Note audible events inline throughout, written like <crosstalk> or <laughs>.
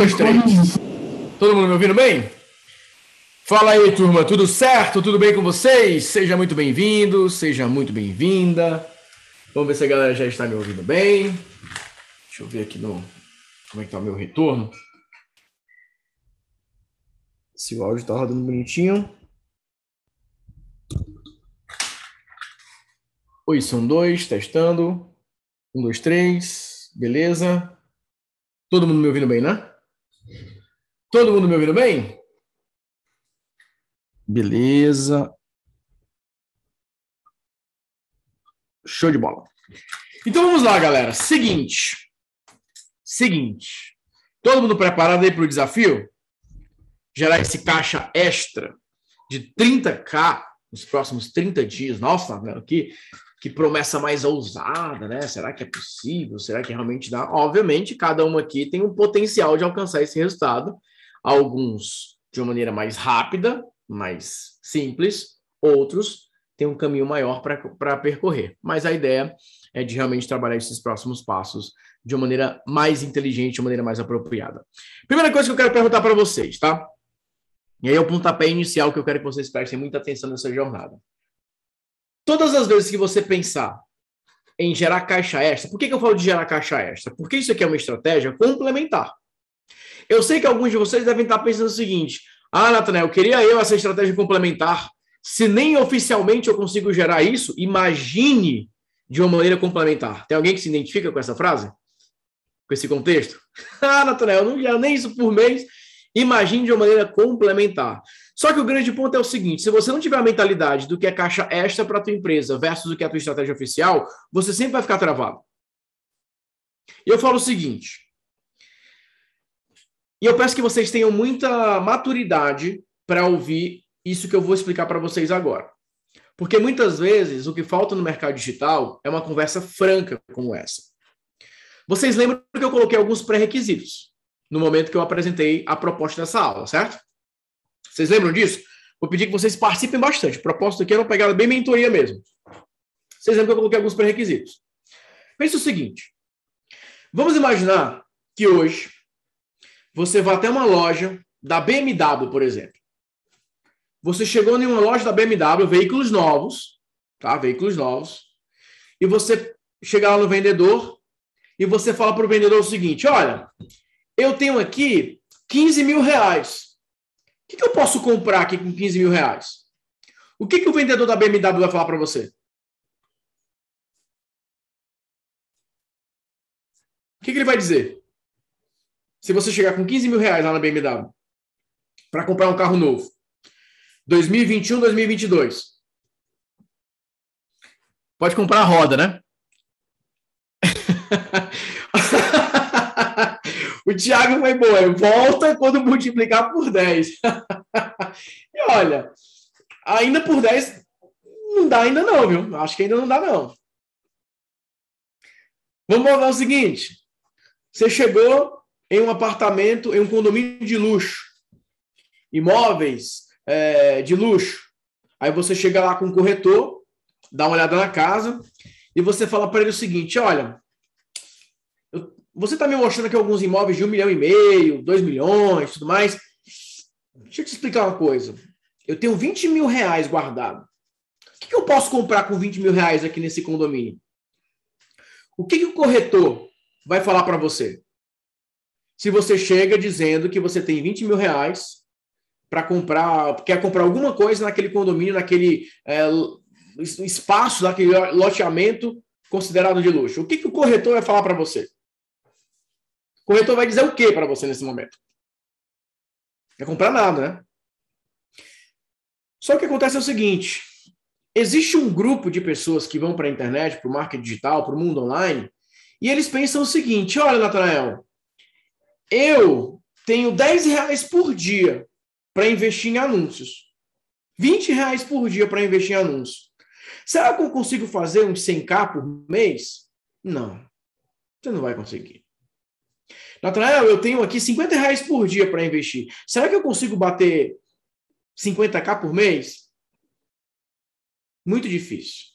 dois, três. Todo mundo me ouvindo bem? Fala aí, turma, tudo certo? Tudo bem com vocês? Seja muito bem-vindo, seja muito bem-vinda. Vamos ver se a galera já está me ouvindo bem. Deixa eu ver aqui no como é que tá o meu retorno. Se o áudio está rodando bonitinho. Oi, são dois, testando. Um, dois, três. Beleza. Todo mundo me ouvindo bem, né? Todo mundo me ouvindo bem? Beleza. Show de bola. Então vamos lá, galera. Seguinte. Seguinte. Todo mundo preparado aí para o desafio? Gerar esse caixa extra de 30k nos próximos 30 dias. Nossa, que, que promessa mais ousada, né? Será que é possível? Será que realmente dá? Obviamente, cada uma aqui tem um potencial de alcançar esse resultado. Alguns de uma maneira mais rápida, mais simples, outros têm um caminho maior para percorrer. Mas a ideia é de realmente trabalhar esses próximos passos de uma maneira mais inteligente, de uma maneira mais apropriada. Primeira coisa que eu quero perguntar para vocês, tá? E aí é o pontapé inicial que eu quero que vocês prestem muita atenção nessa jornada. Todas as vezes que você pensar em gerar caixa extra, por que, que eu falo de gerar caixa extra? Porque isso aqui é uma estratégia complementar. Eu sei que alguns de vocês devem estar pensando o seguinte: ah, Natanael, queria eu essa estratégia complementar. Se nem oficialmente eu consigo gerar isso, imagine de uma maneira complementar. Tem alguém que se identifica com essa frase? Com esse contexto? <laughs> ah, Natanael, não gero nem isso por mês. Imagine de uma maneira complementar. Só que o grande ponto é o seguinte: se você não tiver a mentalidade do que é caixa extra para a tua empresa versus o que é a tua estratégia oficial, você sempre vai ficar travado. E eu falo o seguinte: e eu peço que vocês tenham muita maturidade para ouvir isso que eu vou explicar para vocês agora. Porque muitas vezes o que falta no mercado digital é uma conversa franca como essa. Vocês lembram que eu coloquei alguns pré-requisitos no momento que eu apresentei a proposta dessa aula, certo? Vocês lembram disso? Vou pedir que vocês participem bastante. Proposta aqui é uma pegada bem mentoria mesmo. Vocês lembram que eu coloquei alguns pré-requisitos. Pense o seguinte: vamos imaginar que hoje você vai até uma loja da BMW, por exemplo. Você chegou em uma loja da BMW, veículos novos, tá? Veículos novos. E você chega lá no vendedor e você fala para o vendedor o seguinte: olha, eu tenho aqui 15 mil reais. O que, que eu posso comprar aqui com 15 mil reais? O que, que o vendedor da BMW vai falar para você? O que, que ele vai dizer? Se você chegar com 15 mil reais lá na BMW para comprar um carro novo, 2021, 2022, pode comprar a roda, né? <laughs> o Thiago foi boa, volta quando multiplicar por 10. <laughs> e olha, ainda por 10 não dá ainda não, viu? Acho que ainda não dá não. Vamos falar o seguinte, você chegou em um apartamento, em um condomínio de luxo, imóveis é, de luxo. Aí você chega lá com o corretor, dá uma olhada na casa e você fala para ele o seguinte: olha, eu, você está me mostrando aqui alguns imóveis de um milhão e meio, dois milhões, tudo mais. Deixa eu te explicar uma coisa. Eu tenho 20 mil reais guardado. O que, que eu posso comprar com 20 mil reais aqui nesse condomínio? O que, que o corretor vai falar para você? Se você chega dizendo que você tem 20 mil reais para comprar, quer comprar alguma coisa naquele condomínio, naquele é, espaço, naquele loteamento considerado de luxo. O que, que o corretor vai falar para você? O corretor vai dizer o que para você nesse momento? Não comprar nada, né? Só que acontece é o seguinte: existe um grupo de pessoas que vão para a internet, para o marketing digital, para o mundo online, e eles pensam o seguinte: olha, Natanael, eu tenho 10 reais por dia para investir em anúncios. 20 reais por dia para investir em anúncios. Será que eu consigo fazer uns 100k por mês? Não. Você não vai conseguir. Natanael, eu tenho aqui 50 reais por dia para investir. Será que eu consigo bater 50k por mês? Muito difícil.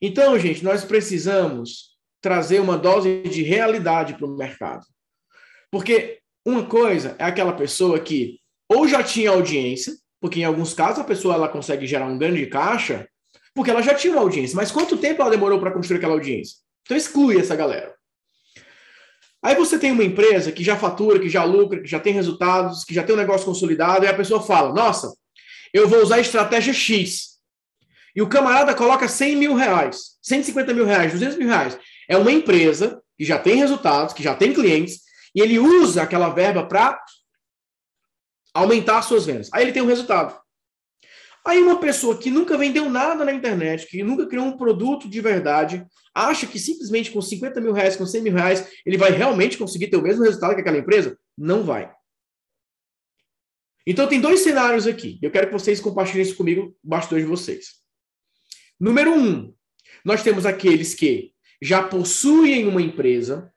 Então, gente, nós precisamos trazer uma dose de realidade para o mercado. Porque Uma coisa é aquela pessoa que ou já tinha audiência, porque em alguns casos a pessoa ela consegue gerar um grande caixa, porque ela já tinha uma audiência. Mas quanto tempo ela demorou para construir aquela audiência? Então exclui essa galera. Aí você tem uma empresa que já fatura, que já lucra, que já tem resultados, que já tem um negócio consolidado, e a pessoa fala: Nossa, eu vou usar a estratégia X. E o camarada coloca 100 mil reais, 150 mil reais, 200 mil reais. É uma empresa que já tem resultados, que já tem clientes, e ele usa aquela verba para aumentar as suas vendas. Aí ele tem um resultado. Aí uma pessoa que nunca vendeu nada na internet, que nunca criou um produto de verdade, acha que simplesmente com 50 mil reais, com 100 mil reais, ele vai realmente conseguir ter o mesmo resultado que aquela empresa? Não vai. Então tem dois cenários aqui. Eu quero que vocês compartilhem isso comigo, bastidores de vocês. Número um, nós temos aqueles que já possuem uma empresa,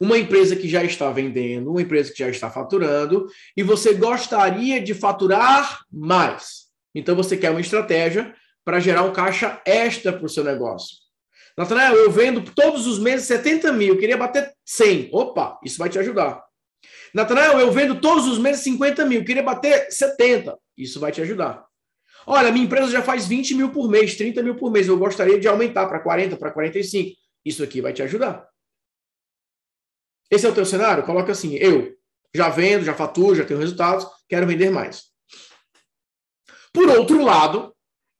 uma empresa que já está vendendo, uma empresa que já está faturando, e você gostaria de faturar mais. Então você quer uma estratégia para gerar um caixa extra para o seu negócio. Natanael, eu vendo todos os meses 70 mil, queria bater 100. Opa, isso vai te ajudar. Natanael, eu vendo todos os meses 50 mil, queria bater 70. Isso vai te ajudar. Olha, minha empresa já faz 20 mil por mês, 30 mil por mês. Eu gostaria de aumentar para 40, para 45. Isso aqui vai te ajudar. Esse é o teu cenário? Coloca assim: eu já vendo, já faturo, já tenho resultados, quero vender mais. Por outro lado,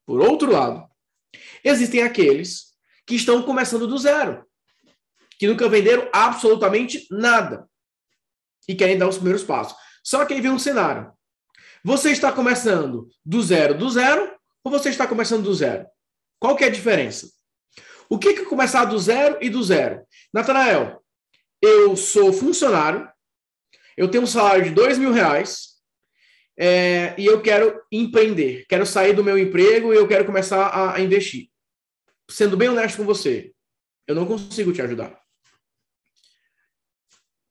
por outro lado, existem aqueles que estão começando do zero, que nunca venderam absolutamente nada e querem dar os primeiros passos. Só que aí vem um cenário. Você está começando do zero do zero ou você está começando do zero? Qual que é a diferença? O que é começar do zero e do zero? Natanael, eu sou funcionário, eu tenho um salário de dois mil reais, é, e eu quero empreender, quero sair do meu emprego e eu quero começar a, a investir. Sendo bem honesto com você, eu não consigo te ajudar.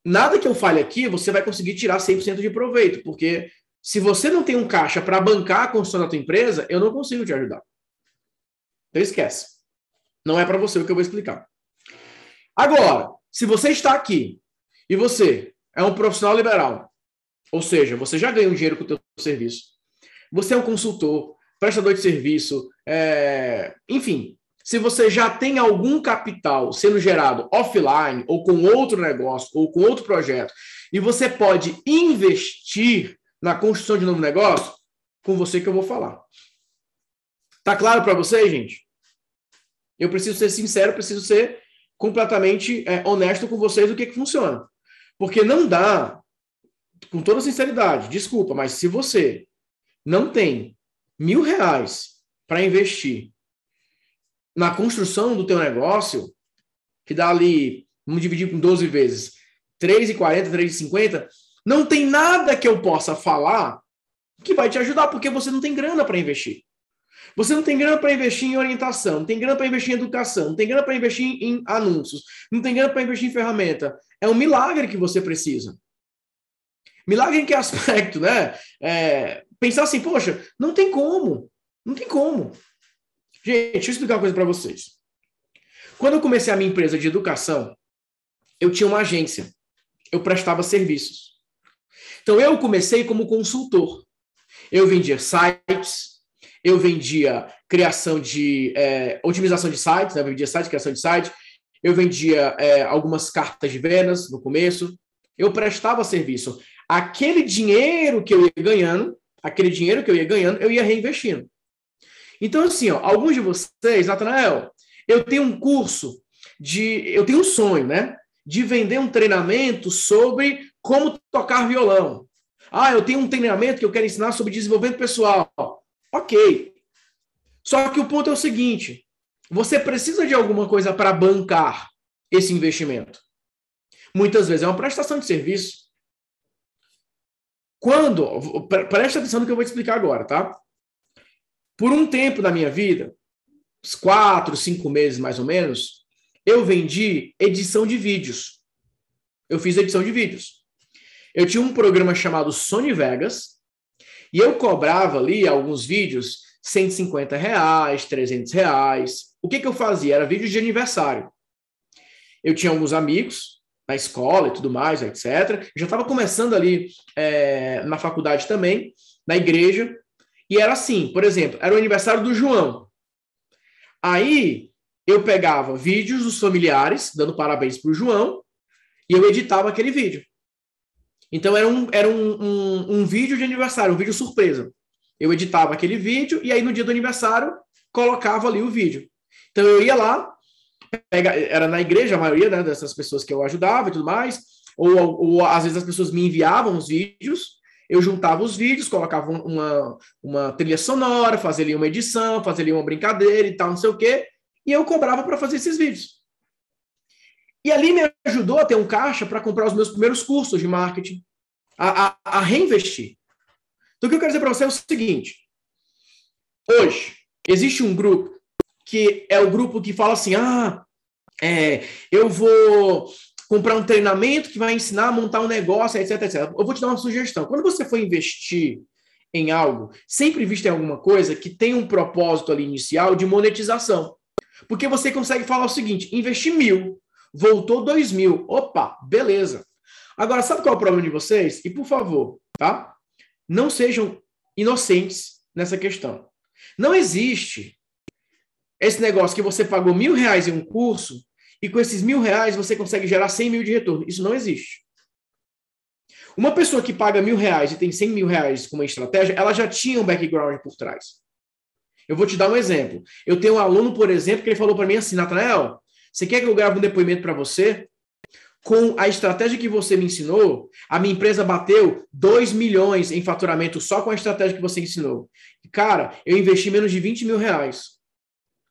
Nada que eu fale aqui, você vai conseguir tirar 100% de proveito, porque se você não tem um caixa para bancar a construção da tua empresa, eu não consigo te ajudar. Então esquece. Não é para você o que eu vou explicar. Agora, se você está aqui e você é um profissional liberal, ou seja, você já ganha um dinheiro com o teu serviço. Você é um consultor, prestador de serviço, é... enfim. Se você já tem algum capital sendo gerado offline, ou com outro negócio, ou com outro projeto, e você pode investir na construção de novo negócio, com você que eu vou falar. Tá claro para vocês, gente? Eu preciso ser sincero, preciso ser completamente é, honesto com vocês do que, que funciona. Porque não dá com toda sinceridade, desculpa, mas se você não tem mil reais para investir na construção do teu negócio, que dá ali, vamos dividir com 12 vezes, 3,40, 3,50, não tem nada que eu possa falar que vai te ajudar, porque você não tem grana para investir. Você não tem grana para investir em orientação, não tem grana para investir em educação, não tem grana para investir em anúncios, não tem grana para investir em ferramenta. É um milagre que você precisa. Milagre em que aspecto, né? É, pensar assim, poxa, não tem como. Não tem como. Gente, deixa eu explicar uma coisa para vocês. Quando eu comecei a minha empresa de educação, eu tinha uma agência. Eu prestava serviços. Então, eu comecei como consultor. Eu vendia sites, eu vendia criação de é, otimização de sites, né? eu vendia site, criação de site, eu vendia é, algumas cartas de vendas no começo, eu prestava serviço aquele dinheiro que eu ia ganhando, aquele dinheiro que eu ia ganhando, eu ia reinvestindo. Então, assim, ó, alguns de vocês, Natanael, eu tenho um curso de. Eu tenho um sonho, né? De vender um treinamento sobre como tocar violão. Ah, eu tenho um treinamento que eu quero ensinar sobre desenvolvimento pessoal. Ok. Só que o ponto é o seguinte: você precisa de alguma coisa para bancar esse investimento. Muitas vezes é uma prestação de serviço. Quando, preste atenção no que eu vou te explicar agora, tá? Por um tempo da minha vida, uns quatro, cinco meses mais ou menos, eu vendi edição de vídeos. Eu fiz edição de vídeos. Eu tinha um programa chamado Sony Vegas e eu cobrava ali alguns vídeos 150 reais, 300 reais. O que, que eu fazia? Era vídeos de aniversário. Eu tinha alguns amigos, na escola e tudo mais, etc. Já estava começando ali é, na faculdade também, na igreja. E era assim, por exemplo, era o aniversário do João. Aí eu pegava vídeos dos familiares dando parabéns para o João e eu editava aquele vídeo. Então era, um, era um, um, um vídeo de aniversário, um vídeo surpresa. Eu editava aquele vídeo e aí no dia do aniversário colocava ali o vídeo. Então eu ia lá, pega, era na igreja a maioria né, dessas pessoas que eu ajudava e tudo mais, ou, ou às vezes as pessoas me enviavam os vídeos, eu juntava os vídeos, colocava uma, uma trilha sonora, fazia ali uma edição, fazia ali uma brincadeira e tal, não sei o quê, e eu cobrava para fazer esses vídeos. E ali me ajudou a ter um caixa para comprar os meus primeiros cursos de marketing, a, a, a reinvestir. Então, o que eu quero dizer para você é o seguinte: hoje, existe um grupo que é o grupo que fala assim: ah, é, eu vou comprar um treinamento que vai ensinar a montar um negócio, etc, etc. Eu vou te dar uma sugestão. Quando você for investir em algo, sempre invista em alguma coisa que tem um propósito ali inicial de monetização. Porque você consegue falar o seguinte: investi mil, voltou dois mil. Opa, beleza. Agora, sabe qual é o problema de vocês? E por favor, tá? Não sejam inocentes nessa questão. Não existe esse negócio que você pagou mil reais em um curso e com esses mil reais você consegue gerar 100 mil de retorno. Isso não existe. Uma pessoa que paga mil reais e tem 100 mil reais com uma estratégia, ela já tinha um background por trás. Eu vou te dar um exemplo. Eu tenho um aluno, por exemplo, que ele falou para mim assim, Natanael, você quer que eu grave um depoimento para você? Com a estratégia que você me ensinou, a minha empresa bateu 2 milhões em faturamento só com a estratégia que você ensinou. Cara, eu investi menos de 20 mil reais.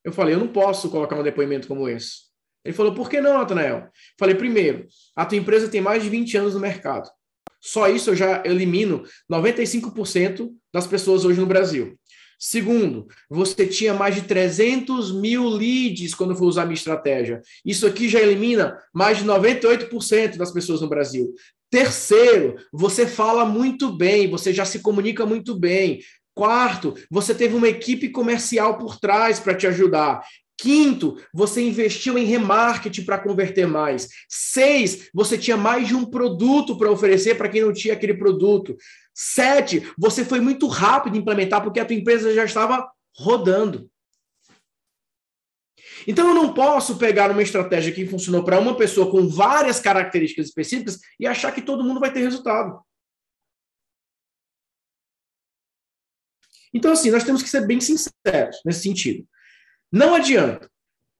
Eu falei, eu não posso colocar um depoimento como esse. Ele falou, por que não, Natanael? Falei, primeiro, a tua empresa tem mais de 20 anos no mercado. Só isso eu já elimino 95% das pessoas hoje no Brasil. Segundo, você tinha mais de 300 mil leads quando for usar a minha estratégia. Isso aqui já elimina mais de 98% das pessoas no Brasil. Terceiro, você fala muito bem, você já se comunica muito bem. Quarto, você teve uma equipe comercial por trás para te ajudar. Quinto, você investiu em remarketing para converter mais. Seis, você tinha mais de um produto para oferecer para quem não tinha aquele produto. Sete, você foi muito rápido em implementar porque a tua empresa já estava rodando. Então eu não posso pegar uma estratégia que funcionou para uma pessoa com várias características específicas e achar que todo mundo vai ter resultado. Então, assim, nós temos que ser bem sinceros nesse sentido. Não adianta.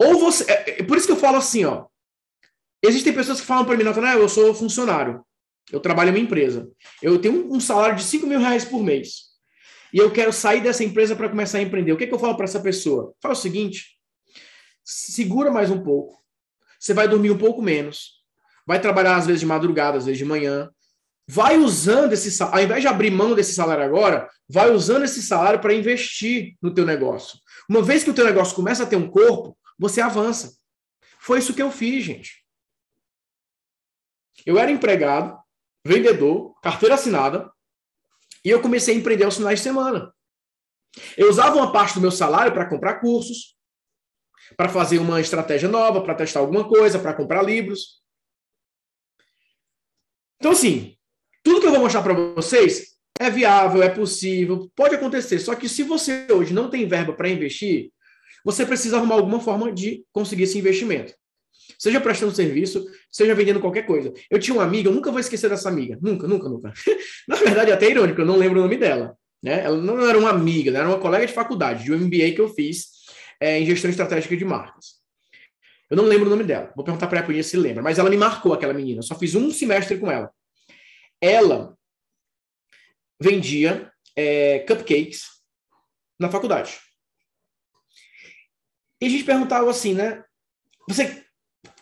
Ou você. É, é por isso que eu falo assim, ó. Existem pessoas que falam para mim, Natanael, eu sou funcionário. Eu trabalho em uma empresa. Eu tenho um salário de 5 mil reais por mês. E eu quero sair dessa empresa para começar a empreender. O que, é que eu falo para essa pessoa? Fala o seguinte: segura mais um pouco. Você vai dormir um pouco menos. Vai trabalhar às vezes de madrugada, às vezes de manhã. Vai usando esse salário, ao invés de abrir mão desse salário agora, vai usando esse salário para investir no teu negócio. Uma vez que o teu negócio começa a ter um corpo, você avança. Foi isso que eu fiz, gente. Eu era empregado, vendedor, carteira assinada, e eu comecei a empreender aos finais de semana. Eu usava uma parte do meu salário para comprar cursos, para fazer uma estratégia nova, para testar alguma coisa, para comprar livros. Então, assim, tudo que eu vou mostrar para vocês é viável, é possível, pode acontecer. Só que se você hoje não tem verba para investir, você precisa arrumar alguma forma de conseguir esse investimento. Seja prestando serviço, seja vendendo qualquer coisa. Eu tinha uma amiga, eu nunca vou esquecer dessa amiga. Nunca, nunca, nunca. <laughs> Na verdade, é até irônico, eu não lembro o nome dela. Né? Ela não era uma amiga, ela era uma colega de faculdade, de um MBA que eu fiz é, em gestão estratégica de marcas. Eu não lembro o nome dela. Vou perguntar para ela se lembra. Mas ela me marcou, aquela menina. Eu só fiz um semestre com ela. Ela vendia é, cupcakes na faculdade. E a gente perguntava assim, né? Você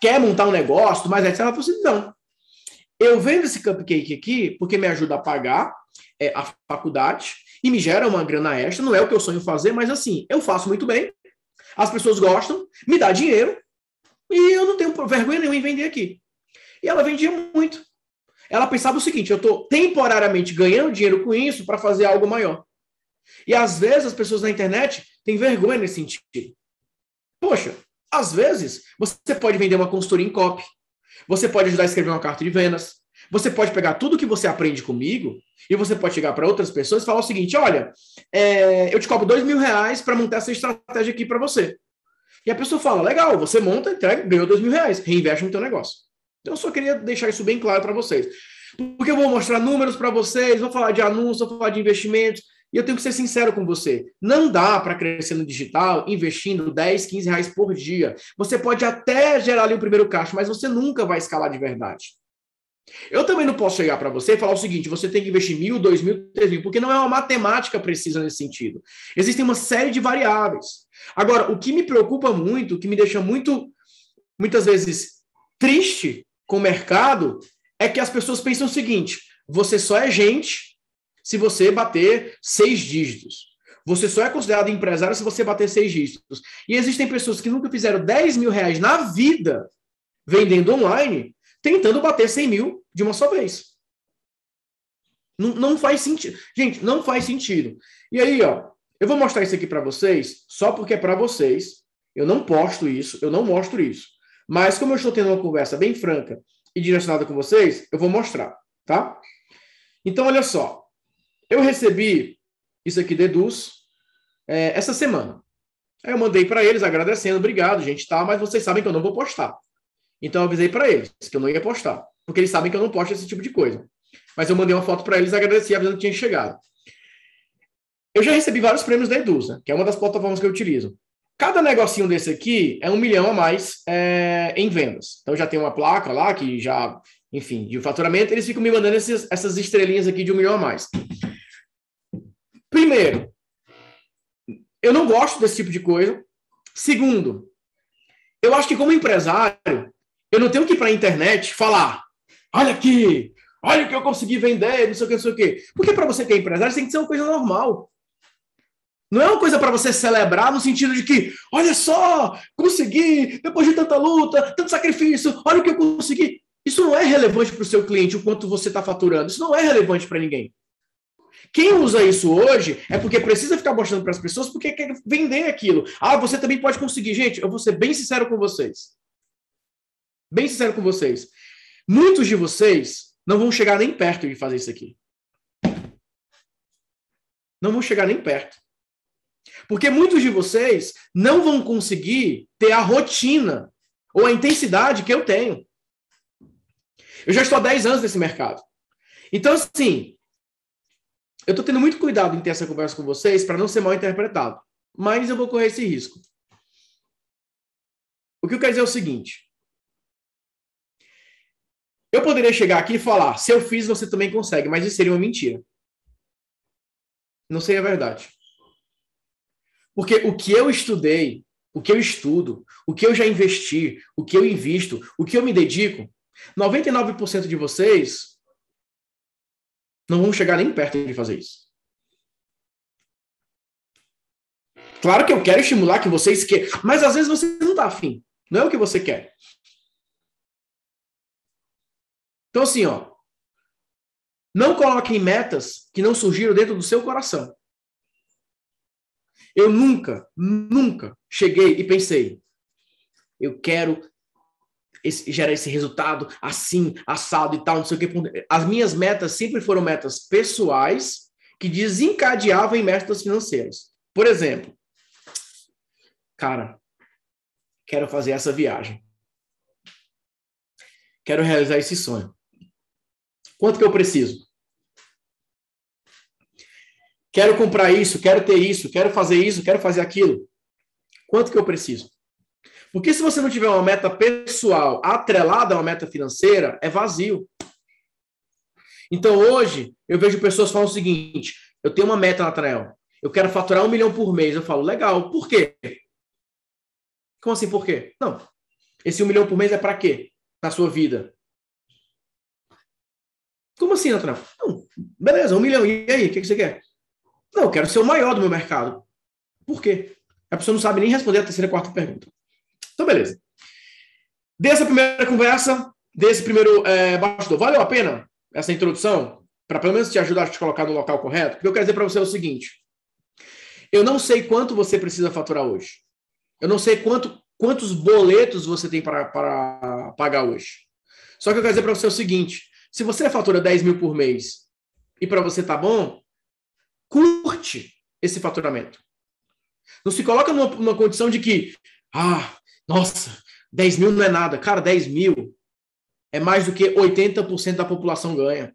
quer montar um negócio, mas etc. Ela falou assim: não. Eu vendo esse cupcake aqui porque me ajuda a pagar é, a faculdade e me gera uma grana extra. Não é o que eu sonho fazer, mas assim, eu faço muito bem. As pessoas gostam, me dá dinheiro e eu não tenho vergonha nenhuma em vender aqui. E ela vendia muito. Ela pensava o seguinte: eu estou temporariamente ganhando dinheiro com isso para fazer algo maior. E às vezes as pessoas na internet têm vergonha nesse sentido. Poxa, às vezes, você pode vender uma consultoria em copy. Você pode ajudar a escrever uma carta de vendas. Você pode pegar tudo que você aprende comigo e você pode chegar para outras pessoas e falar o seguinte: olha, é, eu te cobro dois mil reais para montar essa estratégia aqui para você. E a pessoa fala: legal, você monta, entrega, ganhou dois mil reais, reinveste no teu negócio. Então, eu só queria deixar isso bem claro para vocês. Porque eu vou mostrar números para vocês, vou falar de anúncios, vou falar de investimentos, e eu tenho que ser sincero com você. Não dá para crescer no digital investindo 10, 15 reais por dia. Você pode até gerar ali o primeiro caixa, mas você nunca vai escalar de verdade. Eu também não posso chegar para você e falar o seguinte: você tem que investir mil, dois mil, três mil, porque não é uma matemática precisa nesse sentido. Existem uma série de variáveis. Agora, o que me preocupa muito, o que me deixa muito, muitas vezes, triste com o mercado é que as pessoas pensam o seguinte: você só é gente se você bater seis dígitos. Você só é considerado empresário se você bater seis dígitos. E existem pessoas que nunca fizeram 10 mil reais na vida vendendo online, tentando bater 100 mil de uma só vez. Não, não faz sentido. Gente, não faz sentido. E aí, ó, eu vou mostrar isso aqui para vocês, só porque é para vocês. Eu não posto isso, eu não mostro isso. Mas como eu estou tendo uma conversa bem franca e direcionada com vocês, eu vou mostrar, tá? Então, olha só. Eu recebi isso aqui deduz é, essa semana. Aí eu mandei para eles agradecendo, obrigado, gente, tá? Mas vocês sabem que eu não vou postar. Então eu avisei para eles que eu não ia postar, porque eles sabem que eu não posto esse tipo de coisa. Mas eu mandei uma foto para eles agradeci avisando que tinha chegado. Eu já recebi vários prêmios da Edusa, que é uma das plataformas que eu utilizo. Cada negocinho desse aqui é um milhão a mais é, em vendas. Então já tem uma placa lá que já, enfim, de faturamento, eles ficam me mandando esses, essas estrelinhas aqui de um milhão a mais. Primeiro, eu não gosto desse tipo de coisa. Segundo, eu acho que como empresário, eu não tenho que ir para a internet falar, olha aqui, olha o que eu consegui vender, não sei o que, não sei o que. Porque para você que é empresário, tem que ser uma coisa normal. Não é uma coisa para você celebrar no sentido de que, olha só, consegui, depois de tanta luta, tanto sacrifício, olha o que eu consegui. Isso não é relevante para o seu cliente, o quanto você está faturando. Isso não é relevante para ninguém. Quem usa isso hoje é porque precisa ficar mostrando para as pessoas porque quer vender aquilo. Ah, você também pode conseguir. Gente, eu vou ser bem sincero com vocês. Bem sincero com vocês. Muitos de vocês não vão chegar nem perto de fazer isso aqui. Não vão chegar nem perto. Porque muitos de vocês não vão conseguir ter a rotina ou a intensidade que eu tenho. Eu já estou há 10 anos nesse mercado. Então, assim, eu estou tendo muito cuidado em ter essa conversa com vocês para não ser mal interpretado. Mas eu vou correr esse risco. O que eu quero dizer é o seguinte: eu poderia chegar aqui e falar, se eu fiz, você também consegue, mas isso seria uma mentira. Não seria verdade. Porque o que eu estudei, o que eu estudo, o que eu já investi, o que eu invisto, o que eu me dedico, 99% de vocês não vão chegar nem perto de fazer isso. Claro que eu quero estimular que vocês queiram, mas às vezes você não está afim. Não é o que você quer. Então, assim, ó, não coloquem metas que não surgiram dentro do seu coração. Eu nunca, nunca cheguei e pensei, eu quero esse, gerar esse resultado assim, assado e tal, não sei o que. As minhas metas sempre foram metas pessoais que desencadeavam em metas financeiras. Por exemplo, cara, quero fazer essa viagem. Quero realizar esse sonho. Quanto que eu preciso? Quero comprar isso, quero ter isso, quero fazer isso, quero fazer aquilo. Quanto que eu preciso? Porque se você não tiver uma meta pessoal atrelada a uma meta financeira, é vazio. Então hoje eu vejo pessoas falando o seguinte: eu tenho uma meta, Nathanael, eu quero faturar um milhão por mês. Eu falo, legal, por quê? Como assim, por quê? Não. Esse um milhão por mês é para quê? Na sua vida. Como assim, Natanael? Não, beleza, um milhão. E aí, o que, que você quer? Não, eu quero ser o maior do meu mercado. Por quê? A pessoa não sabe nem responder a terceira e quarta pergunta. Então, beleza. Dessa primeira conversa, desse primeiro é, bastidor, valeu a pena essa introdução? Para pelo menos te ajudar a te colocar no local correto? Porque eu quero dizer para você o seguinte: eu não sei quanto você precisa faturar hoje. Eu não sei quanto, quantos boletos você tem para, pagar hoje. Só que eu quero dizer para você o seguinte: se você fatura 10 mil por mês e para você tá bom, curte esse faturamento. Não se coloca numa, numa condição de que, ah, nossa, 10 mil não é nada. Cara, 10 mil é mais do que 80% da população ganha.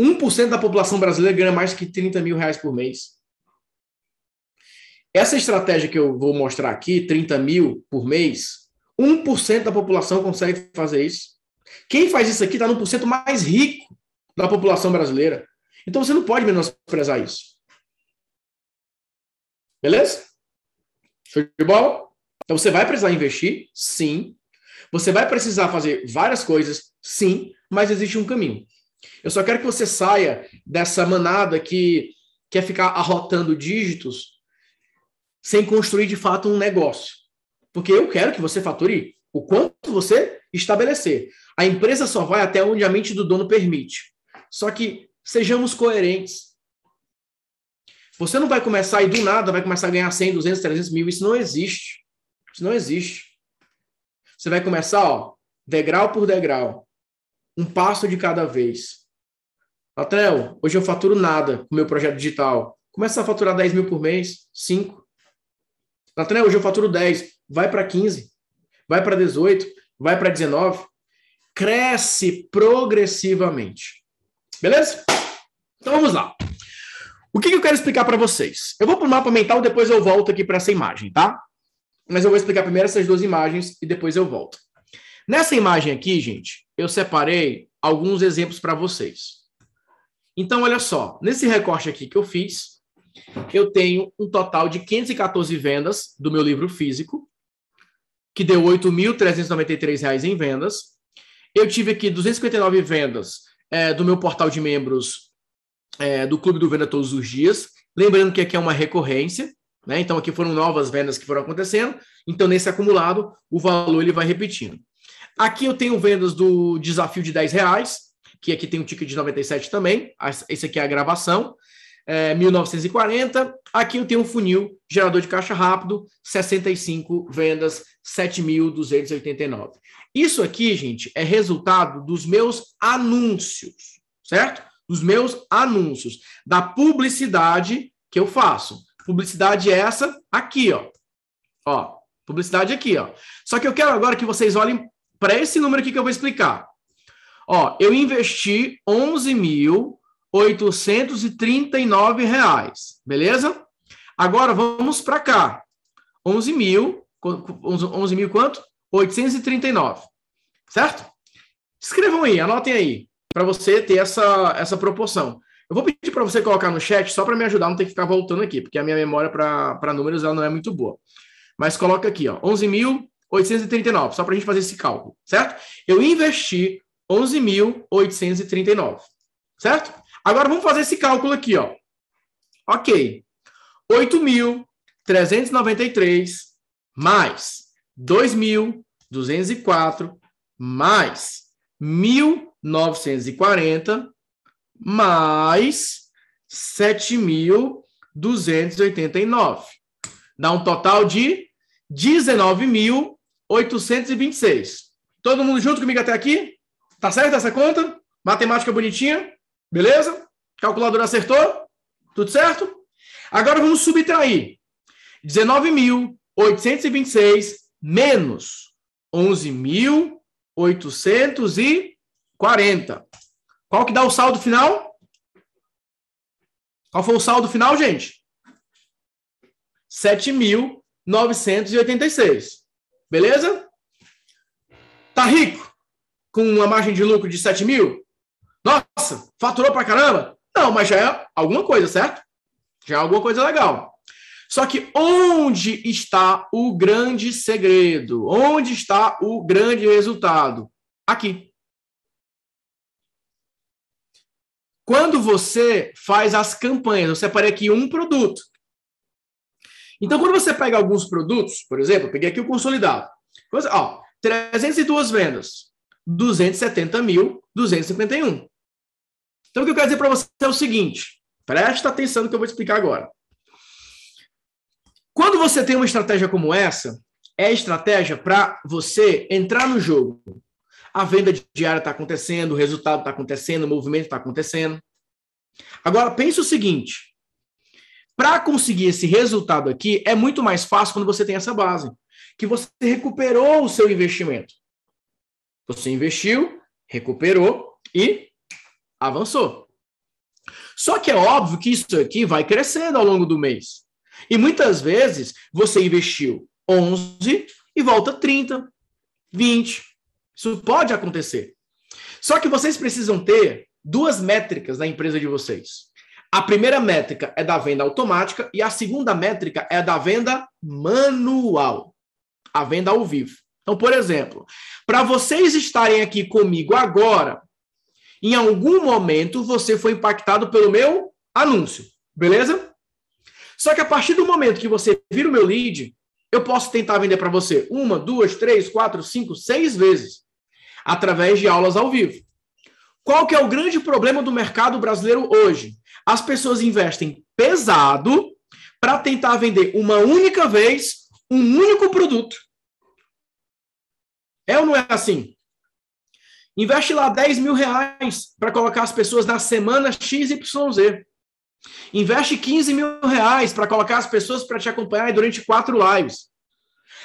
1% da população brasileira ganha mais que 30 mil reais por mês. Essa estratégia que eu vou mostrar aqui, 30 mil por mês, 1% da população consegue fazer isso. Quem faz isso aqui está no porcento mais rico da população brasileira. Então você não pode menosprezar isso. Beleza? Show de bola? Então você vai precisar investir, sim. Você vai precisar fazer várias coisas, sim, mas existe um caminho. Eu só quero que você saia dessa manada que quer ficar arrotando dígitos sem construir de fato um negócio. Porque eu quero que você fature o quanto você estabelecer. A empresa só vai até onde a mente do dono permite. Só que sejamos coerentes. Você não vai começar e do nada vai começar a ganhar 100, 200, 300 mil. Isso não existe. Isso não existe. Você vai começar, ó, degrau por degrau. Um passo de cada vez. Natrel, hoje eu faturo nada com o meu projeto digital. Começa a faturar 10 mil por mês, 5. Nathanael, hoje eu faturo 10, vai para 15, vai para 18, vai para 19. Cresce progressivamente. Beleza? Então vamos lá. O que, que eu quero explicar para vocês? Eu vou para o mapa mental, depois eu volto aqui para essa imagem, tá? Mas eu vou explicar primeiro essas duas imagens e depois eu volto. Nessa imagem aqui, gente, eu separei alguns exemplos para vocês. Então, olha só, nesse recorte aqui que eu fiz, eu tenho um total de 514 vendas do meu livro físico, que deu R$ 8.393 em vendas. Eu tive aqui 259 vendas é, do meu portal de membros é, do Clube do Venda Todos os Dias. Lembrando que aqui é uma recorrência, né? Então aqui foram novas vendas que foram acontecendo. Então nesse acumulado o valor ele vai repetindo. Aqui eu tenho vendas do desafio de 10 reais, que aqui tem um ticket de 97 também. Esse aqui é a gravação é, 1940. Aqui eu tenho um funil, gerador de caixa rápido, 65 vendas, 7.289. Isso aqui, gente, é resultado dos meus anúncios, certo? Dos meus anúncios, da publicidade que eu faço. Publicidade essa aqui, ó. Ó, publicidade aqui, ó. Só que eu quero agora que vocês olhem para esse número aqui que eu vou explicar. Ó, eu investi 11 mil 839 reais, beleza? Agora vamos para cá. 11 mil, 11 mil quanto? 839, certo? Escrevam aí, anotem aí, para você ter essa, essa proporção. Eu vou pedir para você colocar no chat só para me ajudar, não ter que ficar voltando aqui, porque a minha memória para números ela não é muito boa. Mas coloca aqui, ó, 11.839, só para a gente fazer esse cálculo, certo? Eu investi 11.839, certo? Agora vamos fazer esse cálculo aqui, ó. Ok. 8.393 mais 2.204 mais 1.940 mais 7.289. Dá um total de 19.826. Todo mundo junto comigo até aqui? Tá certo essa conta? Matemática bonitinha? Beleza? Calculadora acertou? Tudo certo? Agora vamos subtrair. 19.826 menos 11.840. Qual que dá o saldo final? Qual foi o saldo final, gente? 7.986. Beleza? Tá rico? Com uma margem de lucro de 7 mil? Nossa, faturou pra caramba? Não, mas já é alguma coisa, certo? Já é alguma coisa legal. Só que onde está o grande segredo? Onde está o grande resultado? Aqui. Quando você faz as campanhas, eu separei aqui um produto. Então, quando você pega alguns produtos, por exemplo, eu peguei aqui o consolidado. Ó, 302 vendas, 270 mil, 251. Então, o que eu quero dizer para você é o seguinte: presta atenção no que eu vou explicar agora. Quando você tem uma estratégia como essa, é estratégia para você entrar no jogo. A venda diária está acontecendo, o resultado está acontecendo, o movimento está acontecendo. Agora, pense o seguinte: para conseguir esse resultado aqui, é muito mais fácil quando você tem essa base, que você recuperou o seu investimento. Você investiu, recuperou e avançou. Só que é óbvio que isso aqui vai crescendo ao longo do mês. E muitas vezes você investiu 11 e volta 30, 20. Isso pode acontecer. Só que vocês precisam ter duas métricas na empresa de vocês. A primeira métrica é da venda automática e a segunda métrica é da venda manual, a venda ao vivo. Então, por exemplo, para vocês estarem aqui comigo agora, em algum momento você foi impactado pelo meu anúncio, beleza? Só que a partir do momento que você vira o meu lead, eu posso tentar vender para você uma, duas, três, quatro, cinco, seis vezes através de aulas ao vivo. Qual que é o grande problema do mercado brasileiro hoje? As pessoas investem pesado para tentar vender uma única vez um único produto. É ou não é assim? Investe lá 10 mil reais para colocar as pessoas na semana XYZ. Investe 15 mil reais para colocar as pessoas para te acompanhar durante quatro lives.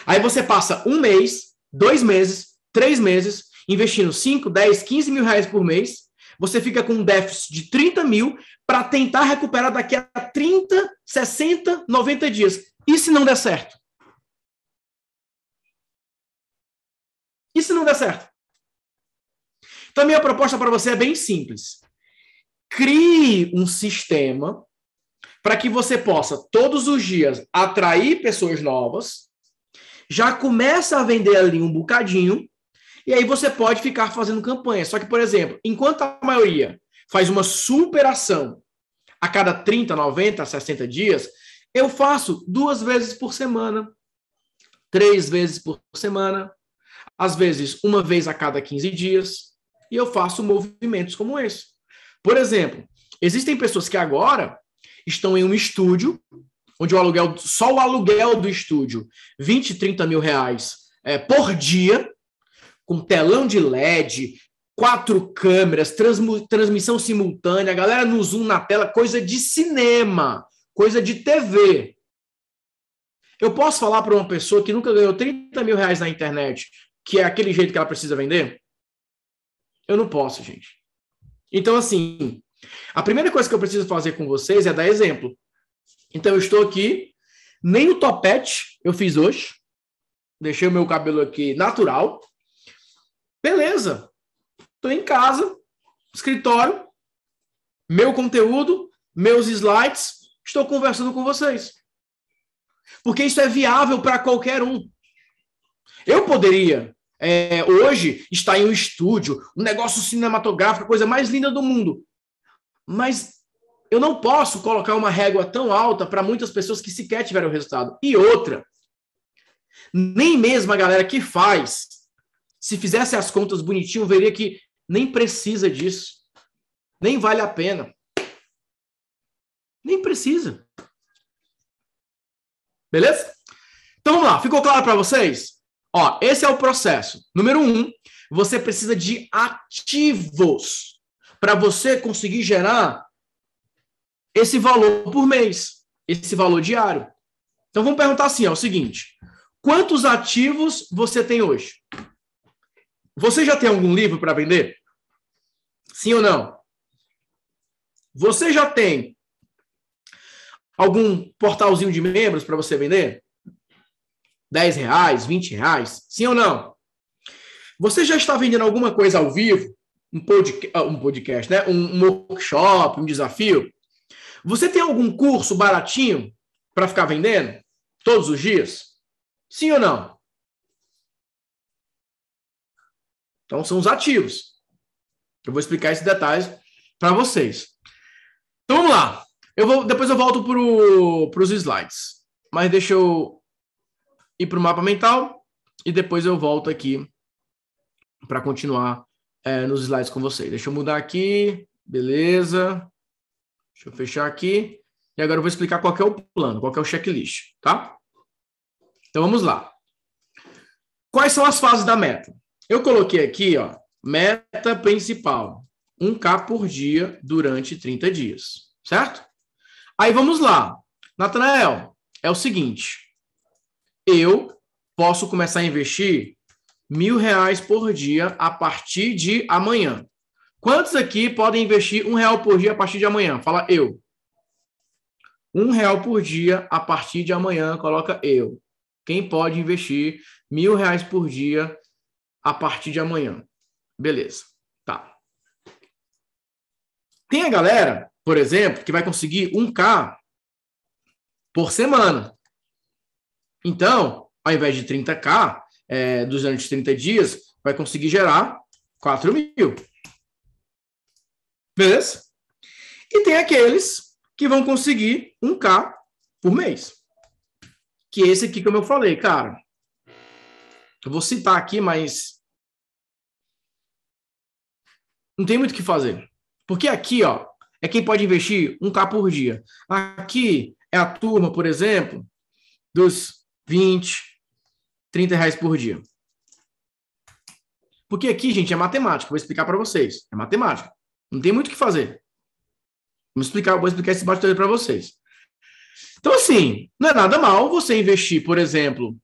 Aí você passa um mês, dois meses, três meses, investindo 5, 10, 15 mil reais por mês. Você fica com um déficit de 30 mil para tentar recuperar daqui a 30, 60, 90 dias. E se não der certo? E se não der certo? Então, a minha proposta para você é bem simples. Crie um sistema para que você possa, todos os dias, atrair pessoas novas, já começa a vender ali um bocadinho, e aí você pode ficar fazendo campanha. Só que, por exemplo, enquanto a maioria faz uma superação a cada 30, 90, 60 dias, eu faço duas vezes por semana, três vezes por semana, às vezes uma vez a cada 15 dias e eu faço movimentos como esse. Por exemplo, existem pessoas que agora estão em um estúdio, onde o aluguel, só o aluguel do estúdio, 20, 30 mil reais é, por dia, com telão de LED, quatro câmeras, transmissão simultânea, galera no Zoom na tela, coisa de cinema, coisa de TV. Eu posso falar para uma pessoa que nunca ganhou 30 mil reais na internet, que é aquele jeito que ela precisa vender? Eu não posso, gente. Então, assim, a primeira coisa que eu preciso fazer com vocês é dar exemplo. Então, eu estou aqui, nem o topete eu fiz hoje. Deixei o meu cabelo aqui natural. Beleza. Estou em casa, escritório, meu conteúdo, meus slides, estou conversando com vocês. Porque isso é viável para qualquer um. Eu poderia é, hoje está em um estúdio, um negócio cinematográfico, a coisa mais linda do mundo. Mas eu não posso colocar uma régua tão alta para muitas pessoas que sequer tiveram resultado. E outra, nem mesmo a galera que faz, se fizesse as contas bonitinho, veria que nem precisa disso. Nem vale a pena. Nem precisa. Beleza? Então vamos lá, ficou claro para vocês? Ó, esse é o processo. Número um, você precisa de ativos para você conseguir gerar esse valor por mês, esse valor diário. Então vamos perguntar assim, ó, o seguinte: quantos ativos você tem hoje? Você já tem algum livro para vender? Sim ou não? Você já tem algum portalzinho de membros para você vender? 10 reais, 20 reais? Sim ou não? Você já está vendendo alguma coisa ao vivo? Um podcast, ah, um podcast né? um, workshop, um desafio? Você tem algum curso baratinho para ficar vendendo todos os dias? Sim ou não? Então são os ativos. Eu vou explicar esses detalhes para vocês. Então vamos lá. Eu vou, depois eu volto para os slides. Mas deixa eu ir para o mapa mental e depois eu volto aqui para continuar é, nos slides com vocês. Deixa eu mudar aqui, beleza. Deixa eu fechar aqui. E agora eu vou explicar qual é o plano, qual é o checklist, tá? Então vamos lá. Quais são as fases da meta? Eu coloquei aqui, ó, meta principal, 1K por dia durante 30 dias, certo? Aí vamos lá. Natanael, é o seguinte, eu posso começar a investir mil reais por dia a partir de amanhã. Quantos aqui podem investir um real por dia a partir de amanhã? Fala eu. Um real por dia a partir de amanhã, coloca eu. Quem pode investir mil reais por dia a partir de amanhã? Beleza, tá. Tem a galera, por exemplo, que vai conseguir um k por semana. Então, ao invés de 30k, é, durante 30 dias, vai conseguir gerar 4 mil. Beleza? E tem aqueles que vão conseguir 1K por mês. Que é esse aqui, como eu falei, cara. Eu vou citar aqui, mas não tem muito o que fazer. Porque aqui, ó, é quem pode investir 1K por dia. Aqui é a turma, por exemplo, dos 20, 30 reais por dia. Porque aqui, gente, é matemática. Vou explicar para vocês. É matemática. Não tem muito o que fazer. Vou explicar, vou explicar esse bastidor para vocês. Então, assim, não é nada mal você investir, por exemplo,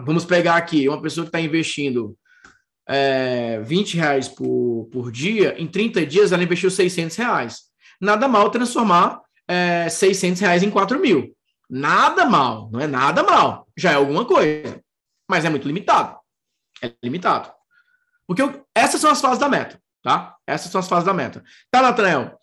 vamos pegar aqui uma pessoa que está investindo é, 20 reais por, por dia, em 30 dias ela investiu 600 reais. Nada mal transformar é, 600 reais em 4 mil. Nada mal, não é nada mal. Já é alguma coisa mas é muito limitado. É limitado. Porque eu, essas são as fases da meta, tá? Essas são as fases da meta. Tá, Nathanael?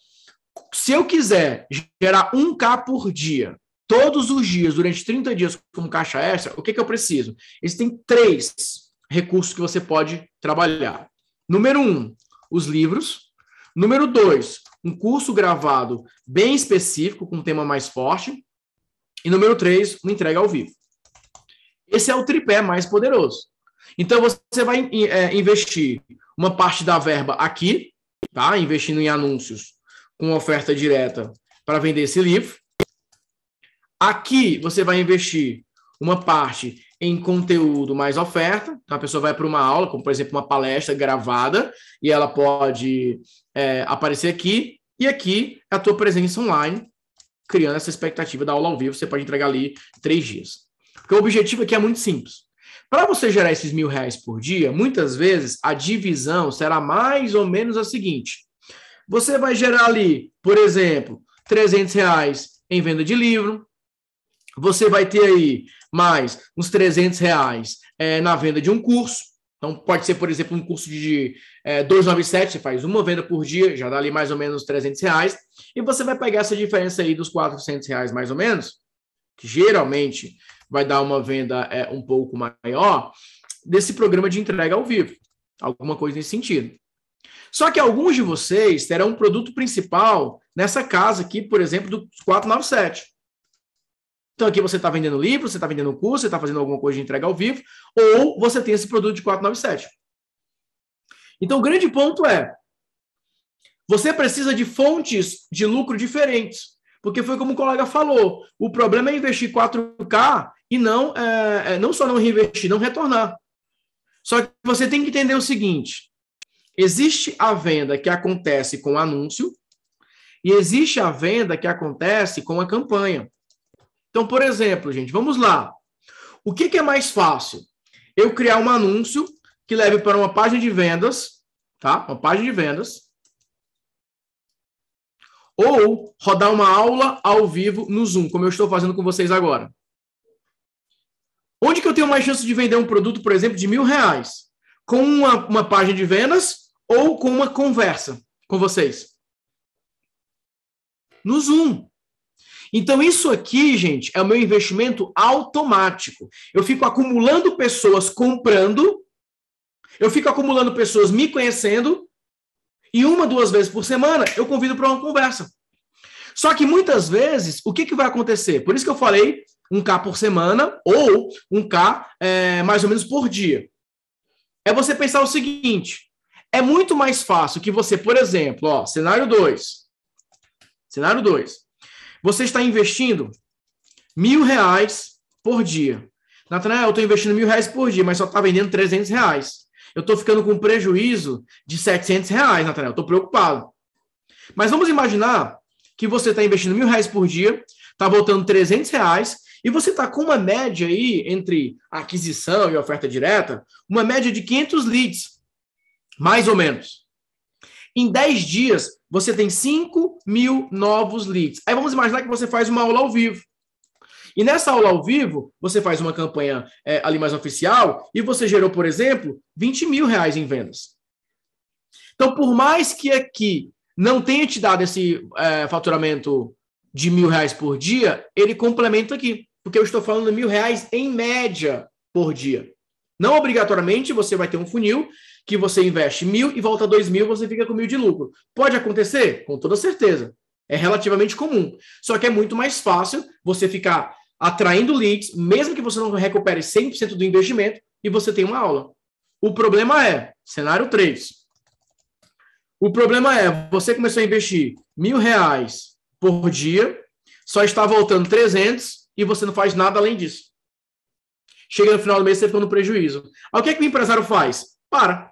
Se eu quiser gerar 1K por dia, todos os dias, durante 30 dias, como caixa extra, o que, que eu preciso? Existem três recursos que você pode trabalhar. Número um, os livros. Número dois, um curso gravado bem específico, com um tema mais forte. E número três, uma entrega ao vivo. Esse é o tripé mais poderoso. Então, você vai é, investir uma parte da verba aqui, tá? Investindo em anúncios com oferta direta para vender esse livro. Aqui, você vai investir uma parte em conteúdo mais oferta. Então, a pessoa vai para uma aula, como por exemplo uma palestra gravada, e ela pode é, aparecer aqui. E aqui a tua presença online, criando essa expectativa da aula ao vivo. Você pode entregar ali três dias. Porque o objetivo aqui é muito simples. Para você gerar esses mil reais por dia, muitas vezes a divisão será mais ou menos a seguinte: você vai gerar ali, por exemplo, 300 reais em venda de livro, você vai ter aí mais uns 300 reais é, na venda de um curso. Então, pode ser, por exemplo, um curso de é, 297, você faz uma venda por dia, já dá ali mais ou menos 300 reais, e você vai pegar essa diferença aí dos 400 reais mais ou menos, que geralmente vai dar uma venda é, um pouco maior, desse programa de entrega ao vivo. Alguma coisa nesse sentido. Só que alguns de vocês terão um produto principal nessa casa aqui, por exemplo, do 497. Então aqui você está vendendo livro, você está vendendo curso, você está fazendo alguma coisa de entrega ao vivo, ou você tem esse produto de 497. Então o grande ponto é, você precisa de fontes de lucro diferentes. Porque foi como o colega falou, o problema é investir 4K e não, é, é, não só não reinvestir, não retornar. Só que você tem que entender o seguinte: existe a venda que acontece com anúncio e existe a venda que acontece com a campanha. Então, por exemplo, gente, vamos lá. O que, que é mais fácil? Eu criar um anúncio que leve para uma página de vendas, tá? Uma página de vendas ou rodar uma aula ao vivo no Zoom, como eu estou fazendo com vocês agora. Onde que eu tenho mais chance de vender um produto, por exemplo, de mil reais? Com uma, uma página de vendas ou com uma conversa com vocês? No Zoom. Então, isso aqui, gente, é o meu investimento automático. Eu fico acumulando pessoas comprando, eu fico acumulando pessoas me conhecendo e uma, duas vezes por semana eu convido para uma conversa. Só que muitas vezes, o que, que vai acontecer? Por isso que eu falei um K por semana ou um K é, mais ou menos por dia. É você pensar o seguinte: é muito mais fácil que você, por exemplo, ó, cenário 2. Cenário 2. Você está investindo mil reais por dia. Natanael, eu estou investindo mil reais por dia, mas só está vendendo 300 reais. Eu estou ficando com prejuízo de 700 reais, Natanael. Estou preocupado. Mas vamos imaginar que você está investindo mil reais por dia, está voltando 300 reais, e você está com uma média aí entre aquisição e oferta direta, uma média de 500 leads, mais ou menos. Em 10 dias, você tem 5 mil novos leads. Aí vamos imaginar que você faz uma aula ao vivo. E nessa aula ao vivo, você faz uma campanha é, ali mais oficial e você gerou, por exemplo, 20 mil reais em vendas. Então, por mais que aqui não tenha te dado esse é, faturamento de mil reais por dia, ele complementa aqui. Porque eu estou falando mil reais em média por dia. Não obrigatoriamente você vai ter um funil que você investe mil e volta dois mil, você fica com mil de lucro. Pode acontecer? Com toda certeza. É relativamente comum. Só que é muito mais fácil você ficar atraindo leads, mesmo que você não recupere 100% do investimento, e você tem uma aula. O problema é, cenário 3. O problema é, você começou a investir mil reais por dia, só está voltando 300 e você não faz nada além disso. Chega no final do mês, você fica no prejuízo. Aí o que, é que o empresário faz? Para.